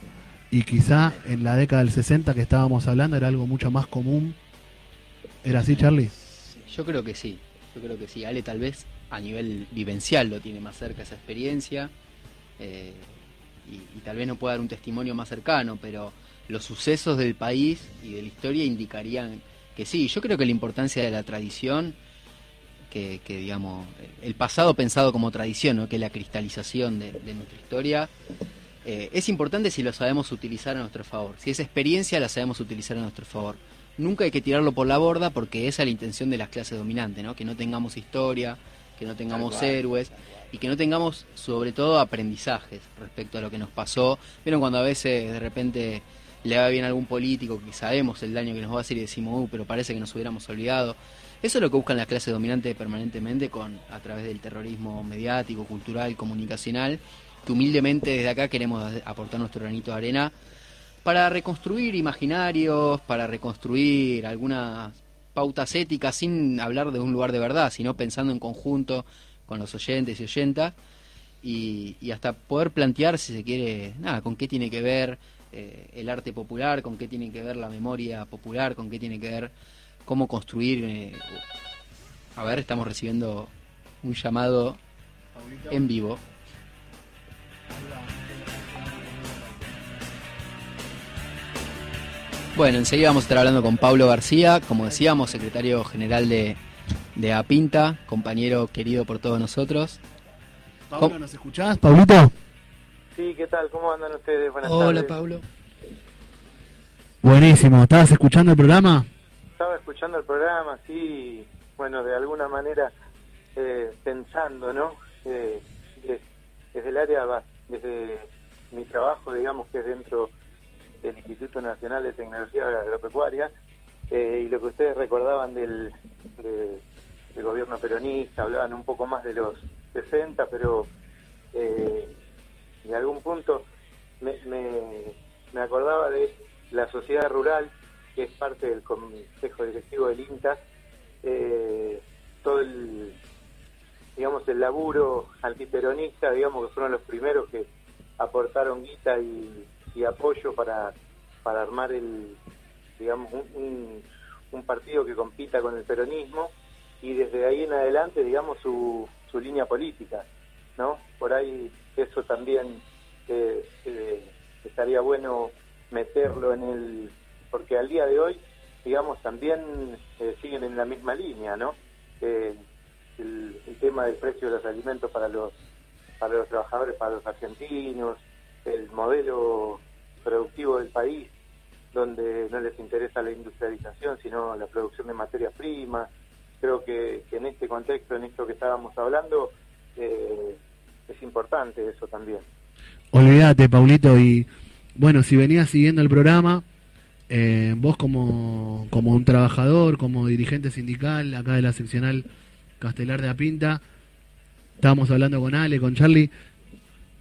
Y quizá en la década del 60 que estábamos hablando era algo mucho más común. ¿Era así, Charlie? Yo creo que sí, yo creo que sí. Ale tal vez a nivel vivencial lo tiene más cerca esa experiencia. eh, y, tal vez no pueda dar un testimonio más cercano, pero los sucesos del país y de la historia indicarían que sí. Yo creo que la importancia de la tradición, que, digamos, el pasado pensado como tradición, ¿no? que la cristalización de nuestra historia, eh, es importante si lo sabemos utilizar a nuestro favor. Si esa experiencia la sabemos utilizar a nuestro favor. Nunca hay que tirarlo por la borda porque esa es la intención de las clases dominantes, ¿no? que no tengamos historia, que no tengamos cual, héroes y que no tengamos sobre todo aprendizajes respecto a lo que nos pasó. Vieron cuando a veces de repente le va bien a algún político que sabemos el daño que nos va a hacer y decimos, uh, pero parece que nos hubiéramos olvidado. Eso es lo que buscan las clases dominantes permanentemente con a través del terrorismo mediático, cultural, comunicacional, que humildemente desde acá queremos aportar nuestro granito de arena para reconstruir imaginarios, para reconstruir algunas pautas éticas sin hablar de un lugar de verdad, sino pensando en conjunto con los oyentes y oyentas y, hasta poder plantear si se quiere, nada, con qué tiene que ver eh, el arte popular, con qué tiene que ver la memoria popular, con qué tiene que ver cómo construir. eh, a ver, estamos recibiendo un llamado en vivo. Bueno, enseguida vamos a estar hablando con Pablo García, como decíamos, secretario general de, de APINTA, compañero querido por todos nosotros. Pablo, ¿nos escuchás, Pablito? Sí, ¿qué tal? ¿Cómo andan ustedes? Buenas Hola tardes. Pablo. Buenísimo, ¿estabas escuchando el programa? Estaba escuchando el programa, sí, bueno, de alguna manera eh, pensando, ¿no? Eh, de- desde el área, desde mi trabajo, digamos, que es dentro del Instituto Nacional de Tecnología Agropecuaria, eh, y lo que ustedes recordaban del, de- del gobierno peronista, hablaban un poco más de los 60, pero eh, de algún punto me, me, me acordaba de la sociedad rural, que es parte del consejo directivo del INTA, eh, todo el, digamos, el laburo antiperonista, digamos, que fueron los primeros que aportaron guita y, apoyo para, para armar el, digamos, un partido que compita con el peronismo y desde ahí en adelante, digamos, su, su línea política, ¿no? Por ahí eso también eh, eh, estaría bueno meterlo en el... porque al día de hoy, digamos, también eh, siguen en la misma línea, ¿no? El, el tema del precio de los alimentos para los para los trabajadores, para los argentinos, el modelo productivo del país, donde no les interesa la industrialización, sino la producción de materias primas. Creo que, que en este contexto, en esto que estábamos hablando, eh, es importante eso también. Olvídate, Paulito, y bueno, si venías siguiendo el programa, eh, vos como, como un trabajador, como dirigente sindical acá de la seccional Castelar de Apinta, estábamos hablando con Ale, con Charlie,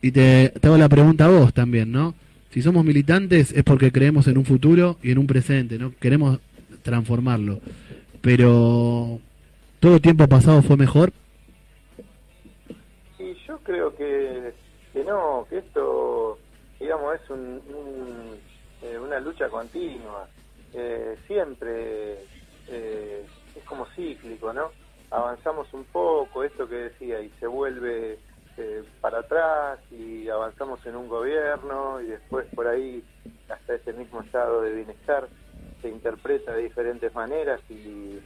y te, te hago la pregunta a vos también, ¿no? Si somos militantes es porque creemos en un futuro y en un presente, ¿no? Queremos transformarlo. Pero, ¿todo tiempo pasado fue mejor? Y yo creo que, que no, que esto, digamos, es un, eh, una lucha continua. Eh, siempre eh, es como cíclico, ¿no? Avanzamos un poco, esto que decía, y se vuelve eh, para atrás y avanzamos en un gobierno y después por ahí hasta ese mismo estado de bienestar se interpreta de diferentes maneras y,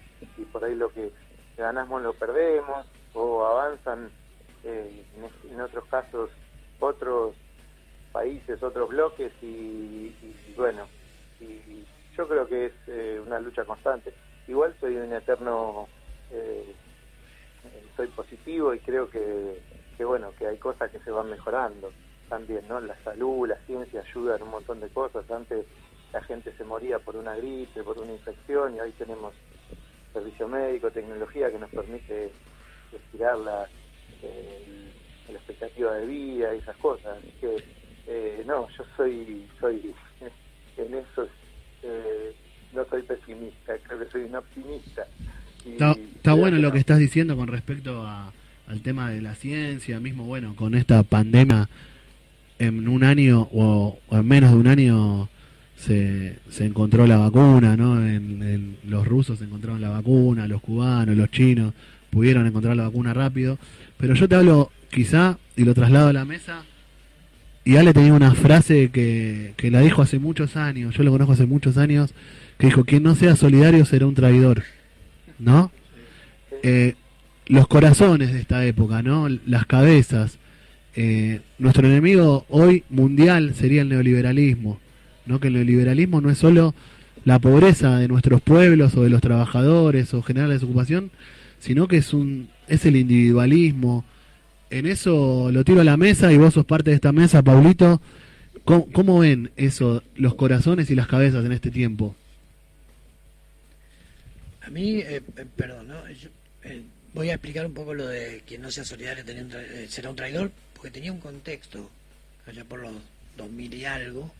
por ahí lo que ganamos lo perdemos o avanzan eh, en, otros casos otros países, otros bloques y bueno, y yo creo que es eh, una lucha constante. Igual soy un eterno, eh, soy positivo y creo que, que bueno, que hay cosas que se van mejorando también, ¿no? La salud, la ciencia ayudan un montón de cosas. Antes la gente se moría por una gripe, por una infección y hoy tenemos servicio médico, tecnología que nos permite estirar la, eh, la expectativa de vida y esas cosas. Así que, eh, no, yo soy, soy en eso, eh, no soy pesimista, creo que soy un optimista. Está, está creo bueno lo que estás diciendo con respecto a- al tema de la ciencia, mismo bueno, con esta pandemia en un año o, o en menos de un año se, se encontró la vacuna, ¿no? En, en- los rusos encontraron la vacuna, los cubanos, los chinos pudieron encontrar la vacuna rápido, pero yo te hablo quizá y lo traslado a la mesa y Ale tenía una frase que, que la dijo hace muchos años, yo lo conozco hace muchos años, que dijo, quien no sea solidario será un traidor, ¿no? Eh, los corazones de esta época, ¿no? Las cabezas. Eh, nuestro enemigo hoy mundial sería el neoliberalismo, ¿no? Que el neoliberalismo no es solo la pobreza de nuestros pueblos o de los trabajadores o generar la desocupación, sino que es un es el individualismo. En eso lo tiro a la mesa y vos sos parte de esta mesa, Paulito. ¿Cómo, ven eso, los corazones y las cabezas en este tiempo? A mí, eh, eh, perdón, ¿no? Eh, voy a explicar un poco lo de quien no sea solidario será un traidor, porque tenía un contexto, allá por los 2000 y algo,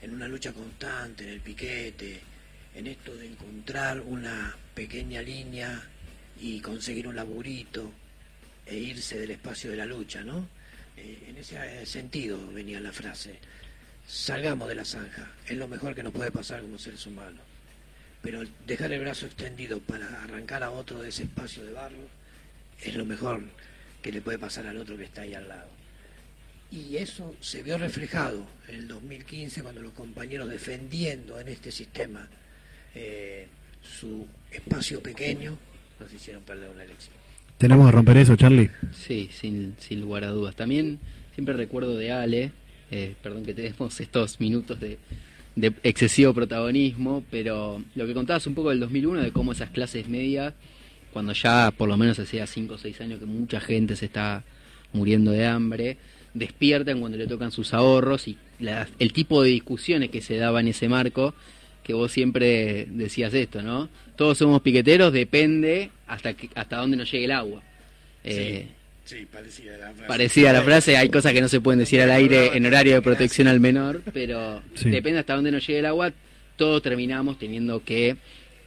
en una lucha constante, en el piquete, en esto de encontrar una pequeña línea y conseguir un laburito e irse del espacio de la lucha, ¿no? En ese sentido venía la frase. Salgamos de la zanja, es lo mejor que nos puede pasar como seres humanos. Pero dejar el brazo extendido para arrancar a otro de ese espacio de barro es lo mejor que le puede pasar al otro que está ahí al lado. Y eso se vio reflejado en el 2015 cuando los compañeros defendiendo en este sistema eh, su espacio pequeño nos hicieron perder una elección. Tenemos que romper eso, Charlie. Sí, sin, sin lugar a dudas. También siempre recuerdo de Ale, eh, perdón que tenemos estos minutos de, de excesivo protagonismo, pero lo que contabas un poco del 2001, de cómo esas clases medias, cuando ya por lo menos hacía 5 o 6 años que mucha gente se está muriendo de hambre, despiertan cuando le tocan sus ahorros y el tipo de discusiones que se daba en ese marco, que vos siempre decías esto, ¿no? Todos somos piqueteros, depende hasta hasta dónde nos llegue el agua. Eh, sí, parecida la frase. Parecida la frase, hay cosas que no se pueden decir al aire en horario de protección al menor, pero depende hasta dónde nos llegue el agua, todos terminamos teniendo que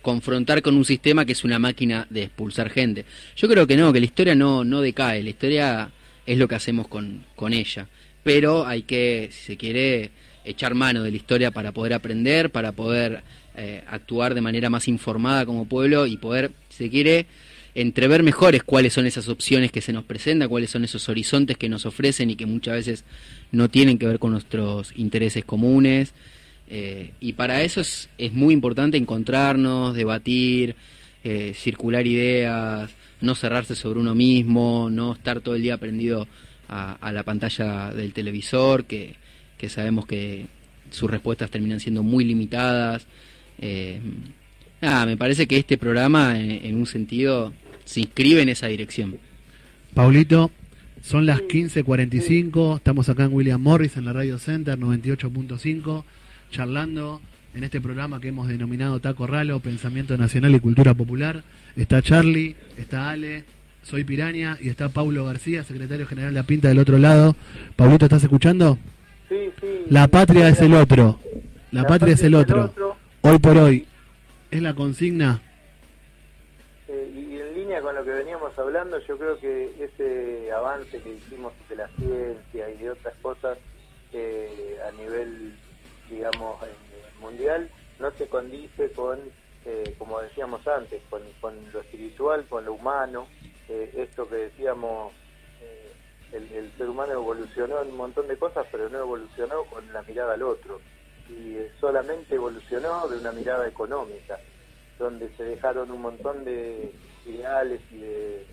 confrontar con un sistema que es una máquina de expulsar gente. Yo creo que no, que la historia no, no decae, la historia es lo que hacemos con, con ella. Pero hay que, si se quiere, echar mano de la historia para poder aprender, para poder eh, actuar de manera más informada como pueblo y poder, si se quiere, entrever mejores cuáles son esas opciones que se nos presentan, cuáles son esos horizontes que nos ofrecen y que muchas veces no tienen que ver con nuestros intereses comunes. Eh, y para eso es, muy importante encontrarnos, debatir, eh, circular ideas, no cerrarse sobre uno mismo, no estar todo el día prendido a, la pantalla del televisor, que, sabemos que sus respuestas terminan siendo muy limitadas. Eh, me parece que este programa, en, un sentido, se inscribe en esa dirección. Paulito, son las 15.45, estamos acá en William Morris, en la Radio Center 98.5, charlando en este programa que hemos denominado Taco Ralo, Pensamiento Nacional y Cultura Popular. Está Charlie, está Ale, soy Piraña y está Paulo García, secretario general de la Pinta del otro lado. Paulito, ¿estás escuchando? Sí, sí. La patria es el otro. La, patria, es el otro. Hoy por hoy. ¿Es la consigna? Hablando, yo creo que ese avance que hicimos de la ciencia y de otras cosas eh, a nivel, digamos, mundial no se condice con, eh, como decíamos antes, con, lo espiritual, con lo humano, eh, esto que decíamos, eh, el, ser humano evolucionó en un montón de cosas, pero no evolucionó con la mirada al otro, y solamente evolucionó de una mirada económica, donde se dejaron un montón de ideales y de,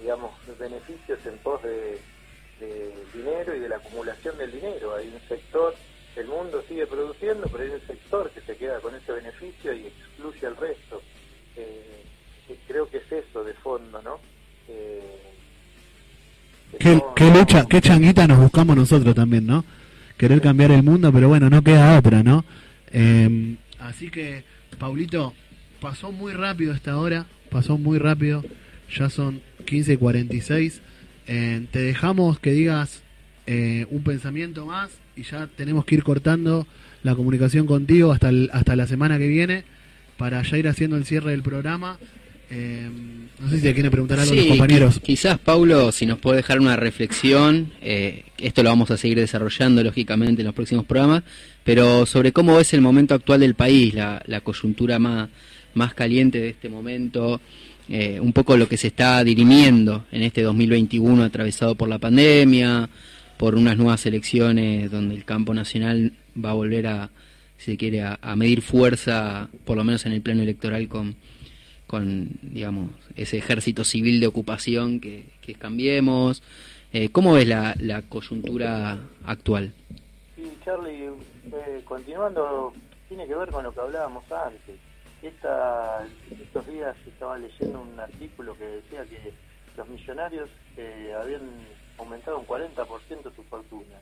digamos, beneficios en pos de, de dinero y de la acumulación del dinero. Hay un sector el mundo sigue produciendo, pero hay un sector que se queda con ese beneficio y excluye al resto. Eh, creo que es eso de fondo, ¿no? Eh, ¿Qué, lucha, qué changuita nos buscamos nosotros también, ¿no? Querer cambiar el mundo, pero bueno, no queda otra, ¿no? Eh, así que, Paulito, pasó muy rápido esta hora, pasó muy rápido, ya son 15.46. Eh, te dejamos que digas eh, un pensamiento más y ya tenemos que ir cortando la comunicación contigo hasta, hasta la semana que viene para ya ir haciendo el cierre del programa. Eh, no sé si te quieren preguntar algo los compañeros. Quizás, Paulo, si nos puede dejar una reflexión, eh, esto lo vamos a seguir desarrollando lógicamente en los próximos programas, pero sobre cómo es el momento actual del país, la, la coyuntura más, más caliente de este momento, eh, un poco lo que se está dirimiendo en este 2021 atravesado por la pandemia, por unas nuevas elecciones donde el campo nacional va a volver a, si se quiere, a, medir fuerza, por lo menos en el plano electoral, con, con digamos, ese ejército civil de ocupación que, Cambiemos. Eh, ¿Cómo ves la, la coyuntura actual? Sí, Charlie, eh, continuando, tiene que ver con lo que hablábamos antes. Esta, estos días estaba leyendo un artículo que decía que los millonarios eh, habían aumentado un 40% su fortuna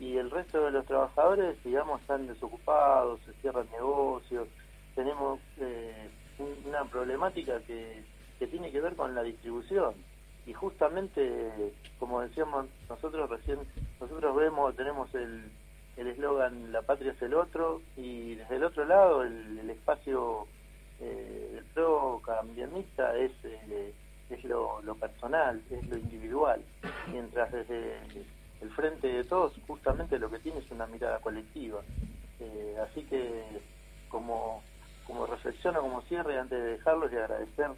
y el resto de los trabajadores, digamos, están desocupados, se cierran negocios, tenemos eh, una problemática que, que tiene que ver con la distribución. Y justamente como decíamos nosotros recién nosotros vemos tenemos el el eslogan la patria es el otro y desde el otro lado el, espacio eh, del pro cambianista es eh, es lo, personal es lo individual. Mientras desde el frente de todos justamente lo que tiene es una mirada colectiva. Eh, así que como como reflexión o como cierre antes de dejarlos y agradecer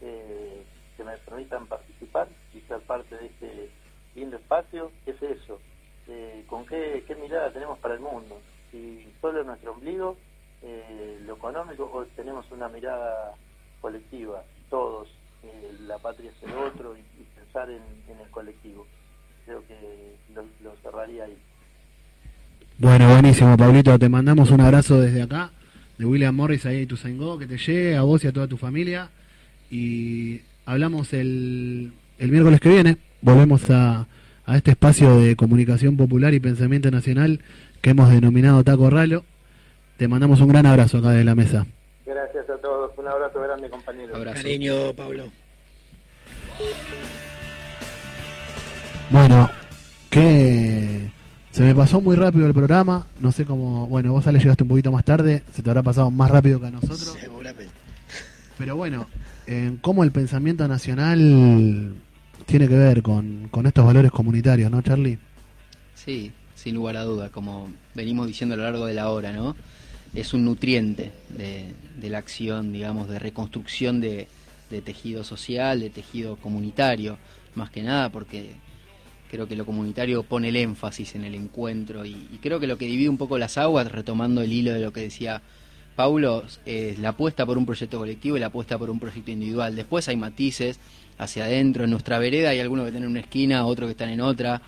eh, que me permitan participar y ser parte de este lindo espacio, es eso, con qué, qué, mirada tenemos para el mundo, si solo nuestro ombligo, eh, lo económico, o tenemos una mirada colectiva, todos, eh, la patria es el otro y, pensar en, el colectivo. Creo que lo, cerraría ahí. Bueno, buenísimo, Pablito. Te mandamos un abrazo desde acá, de William Morris ahí tu Tuzangó, que te llegue a vos y a toda tu familia. Y hablamos el, el miércoles que viene, volvemos a, a este espacio de comunicación popular y pensamiento nacional que hemos denominado Taco Ralo. Te mandamos un gran abrazo acá de la mesa. Gracias a todos, un abrazo grande compañero. Abrazo. Cariño, Pablo. Bueno, que se me pasó muy rápido el programa, no sé cómo, bueno, vos Ale llegaste un poquito más tarde, se te habrá pasado más rápido que a nosotros. Seguramente. Pero bueno, en cómo el pensamiento nacional tiene que ver con, con estos valores comunitarios, ¿no, Charlie? Sí, sin lugar a duda, como venimos diciendo a lo largo de la hora, ¿no? Es un nutriente de, la acción, digamos, de reconstrucción de, de, tejido social, de tejido comunitario, más que nada porque creo que lo comunitario pone el énfasis en el encuentro y, y creo que lo que divide un poco las aguas, retomando el hilo de lo que decía Paulo, es la apuesta por un proyecto colectivo y la apuesta por un proyecto individual. Después hay matices hacia adentro, en nuestra vereda hay algunos que están en una esquina, otros que están en otra,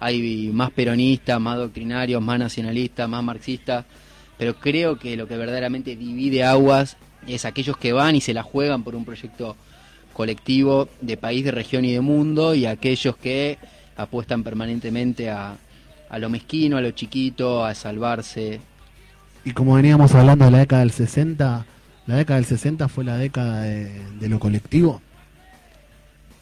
hay más peronistas, más doctrinarios, más nacionalistas, más marxistas, pero creo que lo que verdaderamente divide aguas es aquellos que van y se la juegan por un proyecto colectivo de país, de región y de mundo, y aquellos que apuestan permanentemente a, a lo mezquino, a lo chiquito, a salvarse, y como veníamos hablando de la década del 60, la década del 60 fue la década de, de lo colectivo.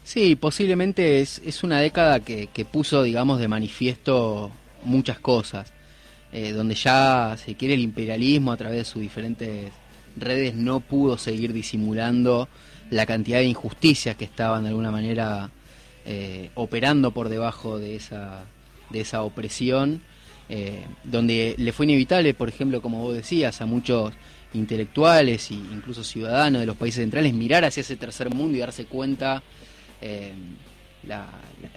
Sí, posiblemente es, es una década que, que, puso, digamos, de manifiesto muchas cosas, eh, donde ya se quiere el imperialismo a través de sus diferentes redes no pudo seguir disimulando la cantidad de injusticias que estaban de alguna manera eh, operando por debajo de esa, de esa opresión eh, donde le fue inevitable, por ejemplo, como vos decías, a muchos intelectuales e incluso ciudadanos de los países centrales mirar hacia ese tercer mundo y darse cuenta la,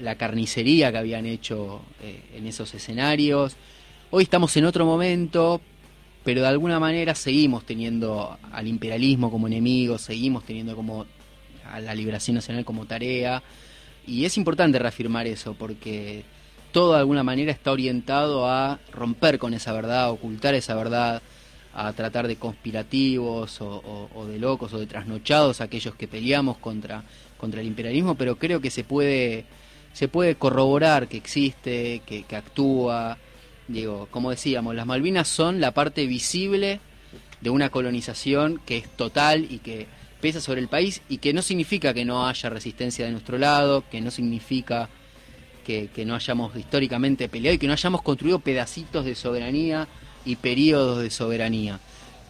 la, carnicería que habían hecho en esos escenarios. Hoy estamos en otro momento, pero de alguna manera seguimos teniendo al imperialismo como enemigo, seguimos teniendo como a la liberación nacional como tarea, y es importante reafirmar eso porque todo de alguna manera está orientado a romper con esa verdad, ocultar esa verdad, a tratar de conspirativos o, de locos o de trasnochados aquellos que peleamos contra, contra el imperialismo, pero creo que se puede, se puede corroborar que existe, que actúa. Digo, como decíamos, las Malvinas son la parte visible de una colonización que es total y que pesa sobre el país y que no significa que no haya resistencia de nuestro lado, que no significa que, que, no hayamos históricamente peleado y que no hayamos construido pedacitos de soberanía y periodos de soberanía.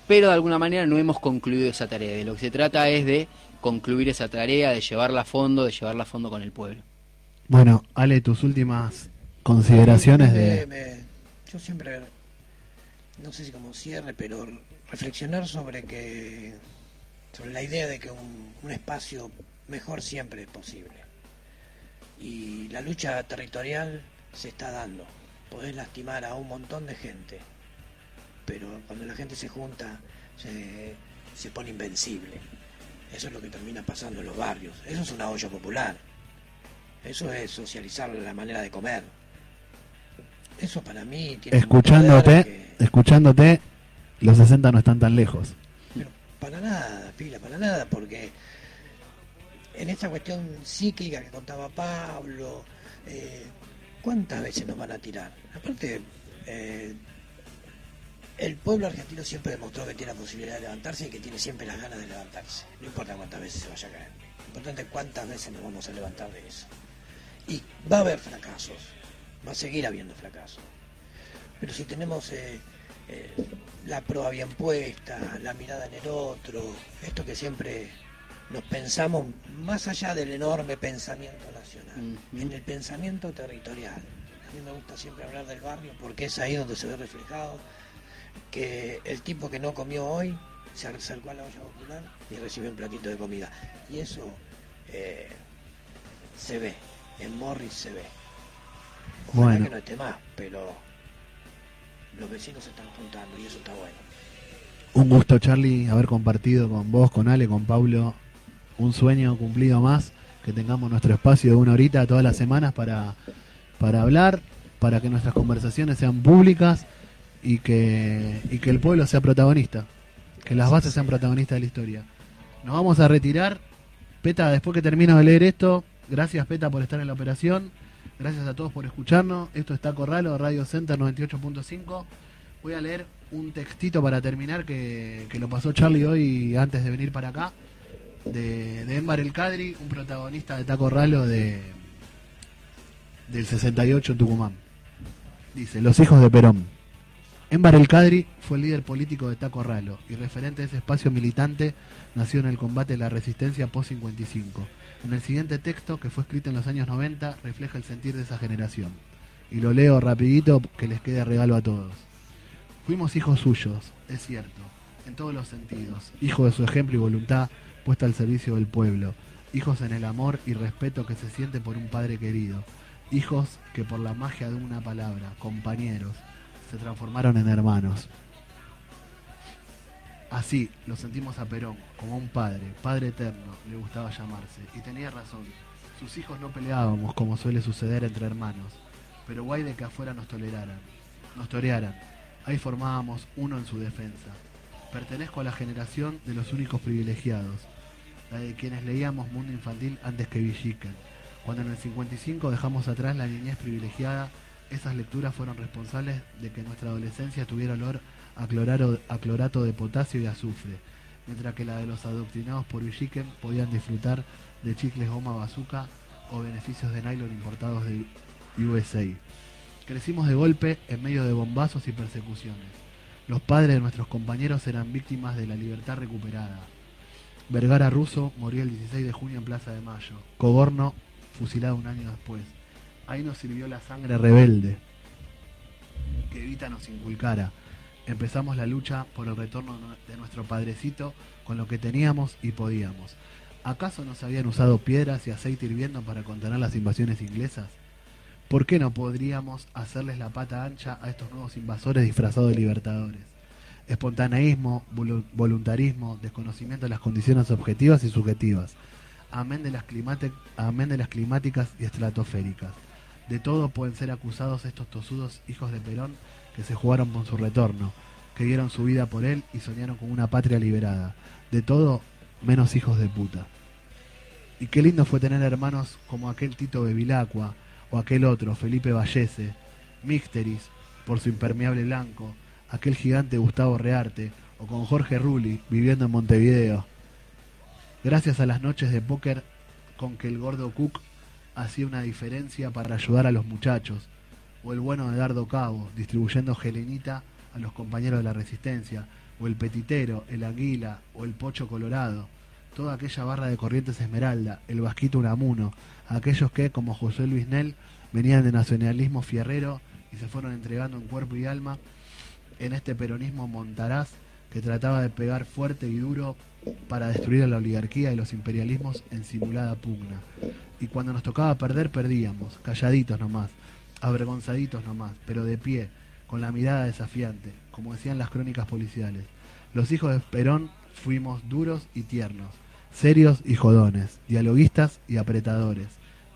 Pero de alguna manera no hemos concluido esa tarea. De lo que se trata es de concluir esa tarea, de llevarla a fondo, de llevarla a fondo con el pueblo. Bueno, Ale, tus últimas consideraciones de... Yo siempre, no sé si como cierre, pero reflexionar sobre que sobre la idea de que un, un espacio mejor siempre es posible. Y la lucha territorial se está dando. Podés lastimar a un montón de gente, pero cuando la gente se junta se, se pone invencible. Eso es lo que termina pasando en los barrios. Eso es una olla popular. Eso es socializar la manera de comer. Eso para mí tiene Escuchándote, que- escuchándote, los 60 no están tan lejos. Pero para nada, pila, para nada, porque en esta cuestión cíclica que contaba Pablo, eh, ¿cuántas veces nos van a tirar? Aparte, eh, el pueblo argentino siempre demostró que tiene la posibilidad de levantarse y que tiene siempre las ganas de levantarse. No importa cuántas veces se vaya a caer. Lo importante es cuántas veces nos vamos a levantar de eso. Y va a haber fracasos, va a seguir habiendo fracasos. Pero si tenemos eh, eh, la prueba bien puesta, la mirada en el otro, esto que siempre nos pensamos más allá del enorme pensamiento nacional, en el pensamiento territorial. A mí me gusta siempre hablar del barrio porque es ahí donde se ve reflejado que el tipo que no comió hoy se acercó a la olla popular y recibió un platito de comida. Y eso eh, se ve, en Morris se ve. Ojalá Bueno. que no esté más, pero los vecinos se están juntando y eso está bueno. Un gusto, Charlie, haber compartido con vos, con Ale, con Pablo, un sueño cumplido más, que tengamos nuestro espacio de una horita todas las semanas para, para hablar, para que nuestras conversaciones sean públicas y que, y que el pueblo sea protagonista, que las bases sean protagonistas de la historia. Nos vamos a retirar. Peta, después que termino de leer esto, gracias Peta por estar en la operación, gracias a todos por escucharnos. Esto está Corralo, Radio Center 98.5. Voy a leer un textito para terminar que, que lo pasó Charlie hoy antes de venir para acá, de, de El Cadri, un protagonista de Taco Ralo de, del 68 en Tucumán. Dice, los hijos de Perón. Embar El Cadri fue el líder político de Taco Ralo y referente de ese espacio militante nació en el combate de la resistencia post-55. En el siguiente texto, que fue escrito en los años 90, refleja el sentir de esa generación. Y lo leo rapidito que les quede regalo a todos. Fuimos hijos suyos, es cierto, en todos los sentidos, hijos de su ejemplo y voluntad puesta al servicio del pueblo, hijos en el amor y respeto que se siente por un padre querido, hijos que por la magia de una palabra, compañeros, se transformaron en hermanos. Así lo sentimos a Perón, como un padre, padre eterno, le gustaba llamarse, y tenía razón. Sus hijos no peleábamos como suele suceder entre hermanos, pero guay de que afuera nos toleraran, nos torearan. Ahí formábamos uno en su defensa. Pertenezco a la generación de los únicos privilegiados, la de quienes leíamos Mundo Infantil antes que Villiquen. Cuando en el 55 dejamos atrás la niñez privilegiada, esas lecturas fueron responsables de que nuestra adolescencia tuviera olor a, clorato de potasio y azufre, mientras que la de los adoctrinados por Villiquen podían disfrutar de chicles goma bazooka o beneficios de nylon importados de USA. Crecimos de golpe en medio de bombazos y persecuciones. Los padres de nuestros compañeros eran víctimas de la libertad recuperada. Vergara Russo murió el 16 de junio en Plaza de Mayo. Cogorno fusilado un año después. Ahí nos sirvió la sangre rebelde que Evita nos inculcara. Empezamos la lucha por el retorno de nuestro padrecito con lo que teníamos y podíamos. ¿Acaso nos habían usado piedras y aceite hirviendo para contener las invasiones inglesas? ¿Por qué no podríamos hacerles la pata ancha a estos nuevos invasores disfrazados de libertadores? Espontaneísmo, volu- voluntarismo, desconocimiento de las condiciones objetivas y subjetivas, amén de las, amén de las climáticas y estratosféricas. De todo pueden ser acusados estos tosudos hijos de Perón que se jugaron por su retorno, que dieron su vida por él y soñaron con una patria liberada. De todo, menos hijos de puta. Y qué lindo fue tener hermanos como aquel Tito Bevilacqua, o aquel otro, Felipe Vallese, Mixteris, por su impermeable blanco, aquel gigante Gustavo Rearte, o con Jorge Rulli, viviendo en Montevideo. Gracias a las noches de póker con que el gordo Cook hacía una diferencia para ayudar a los muchachos, o el bueno de Dardo Cabo, distribuyendo gelenita a los compañeros de la resistencia, o el petitero, el anguila, o el pocho colorado, toda aquella barra de corrientes esmeralda, el vasquito Unamuno, aquellos que, como José Luis Nel, venían de nacionalismo fierrero y se fueron entregando en cuerpo y alma en este peronismo montaraz que trataba de pegar fuerte y duro para destruir a la oligarquía y los imperialismos en simulada pugna. Y cuando nos tocaba perder, perdíamos, calladitos nomás, avergonzaditos nomás, pero de pie, con la mirada desafiante, como decían las crónicas policiales. Los hijos de Perón fuimos duros y tiernos, serios y jodones, dialoguistas y apretadores,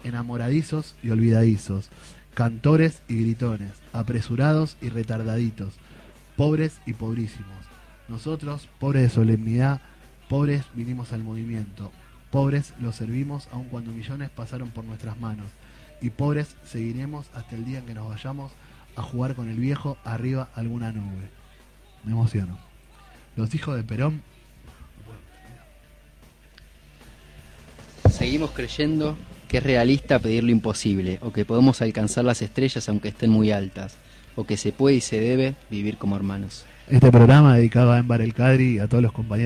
enamoradizos y olvidadizos, cantores y gritones, apresurados y retardaditos, pobres y pobrísimos. Nosotros, pobres de solemnidad, pobres vinimos al movimiento, pobres los servimos aun cuando millones pasaron por nuestras manos, y pobres seguiremos hasta el día en que nos vayamos a jugar con el viejo arriba alguna nube. Me emociono. Los hijos de Perón Seguimos creyendo que es realista pedir lo imposible, o que podemos alcanzar las estrellas aunque estén muy altas, o que se puede y se debe vivir como hermanos. Este programa dedicado a Embar El Cadri y a todos los compañeros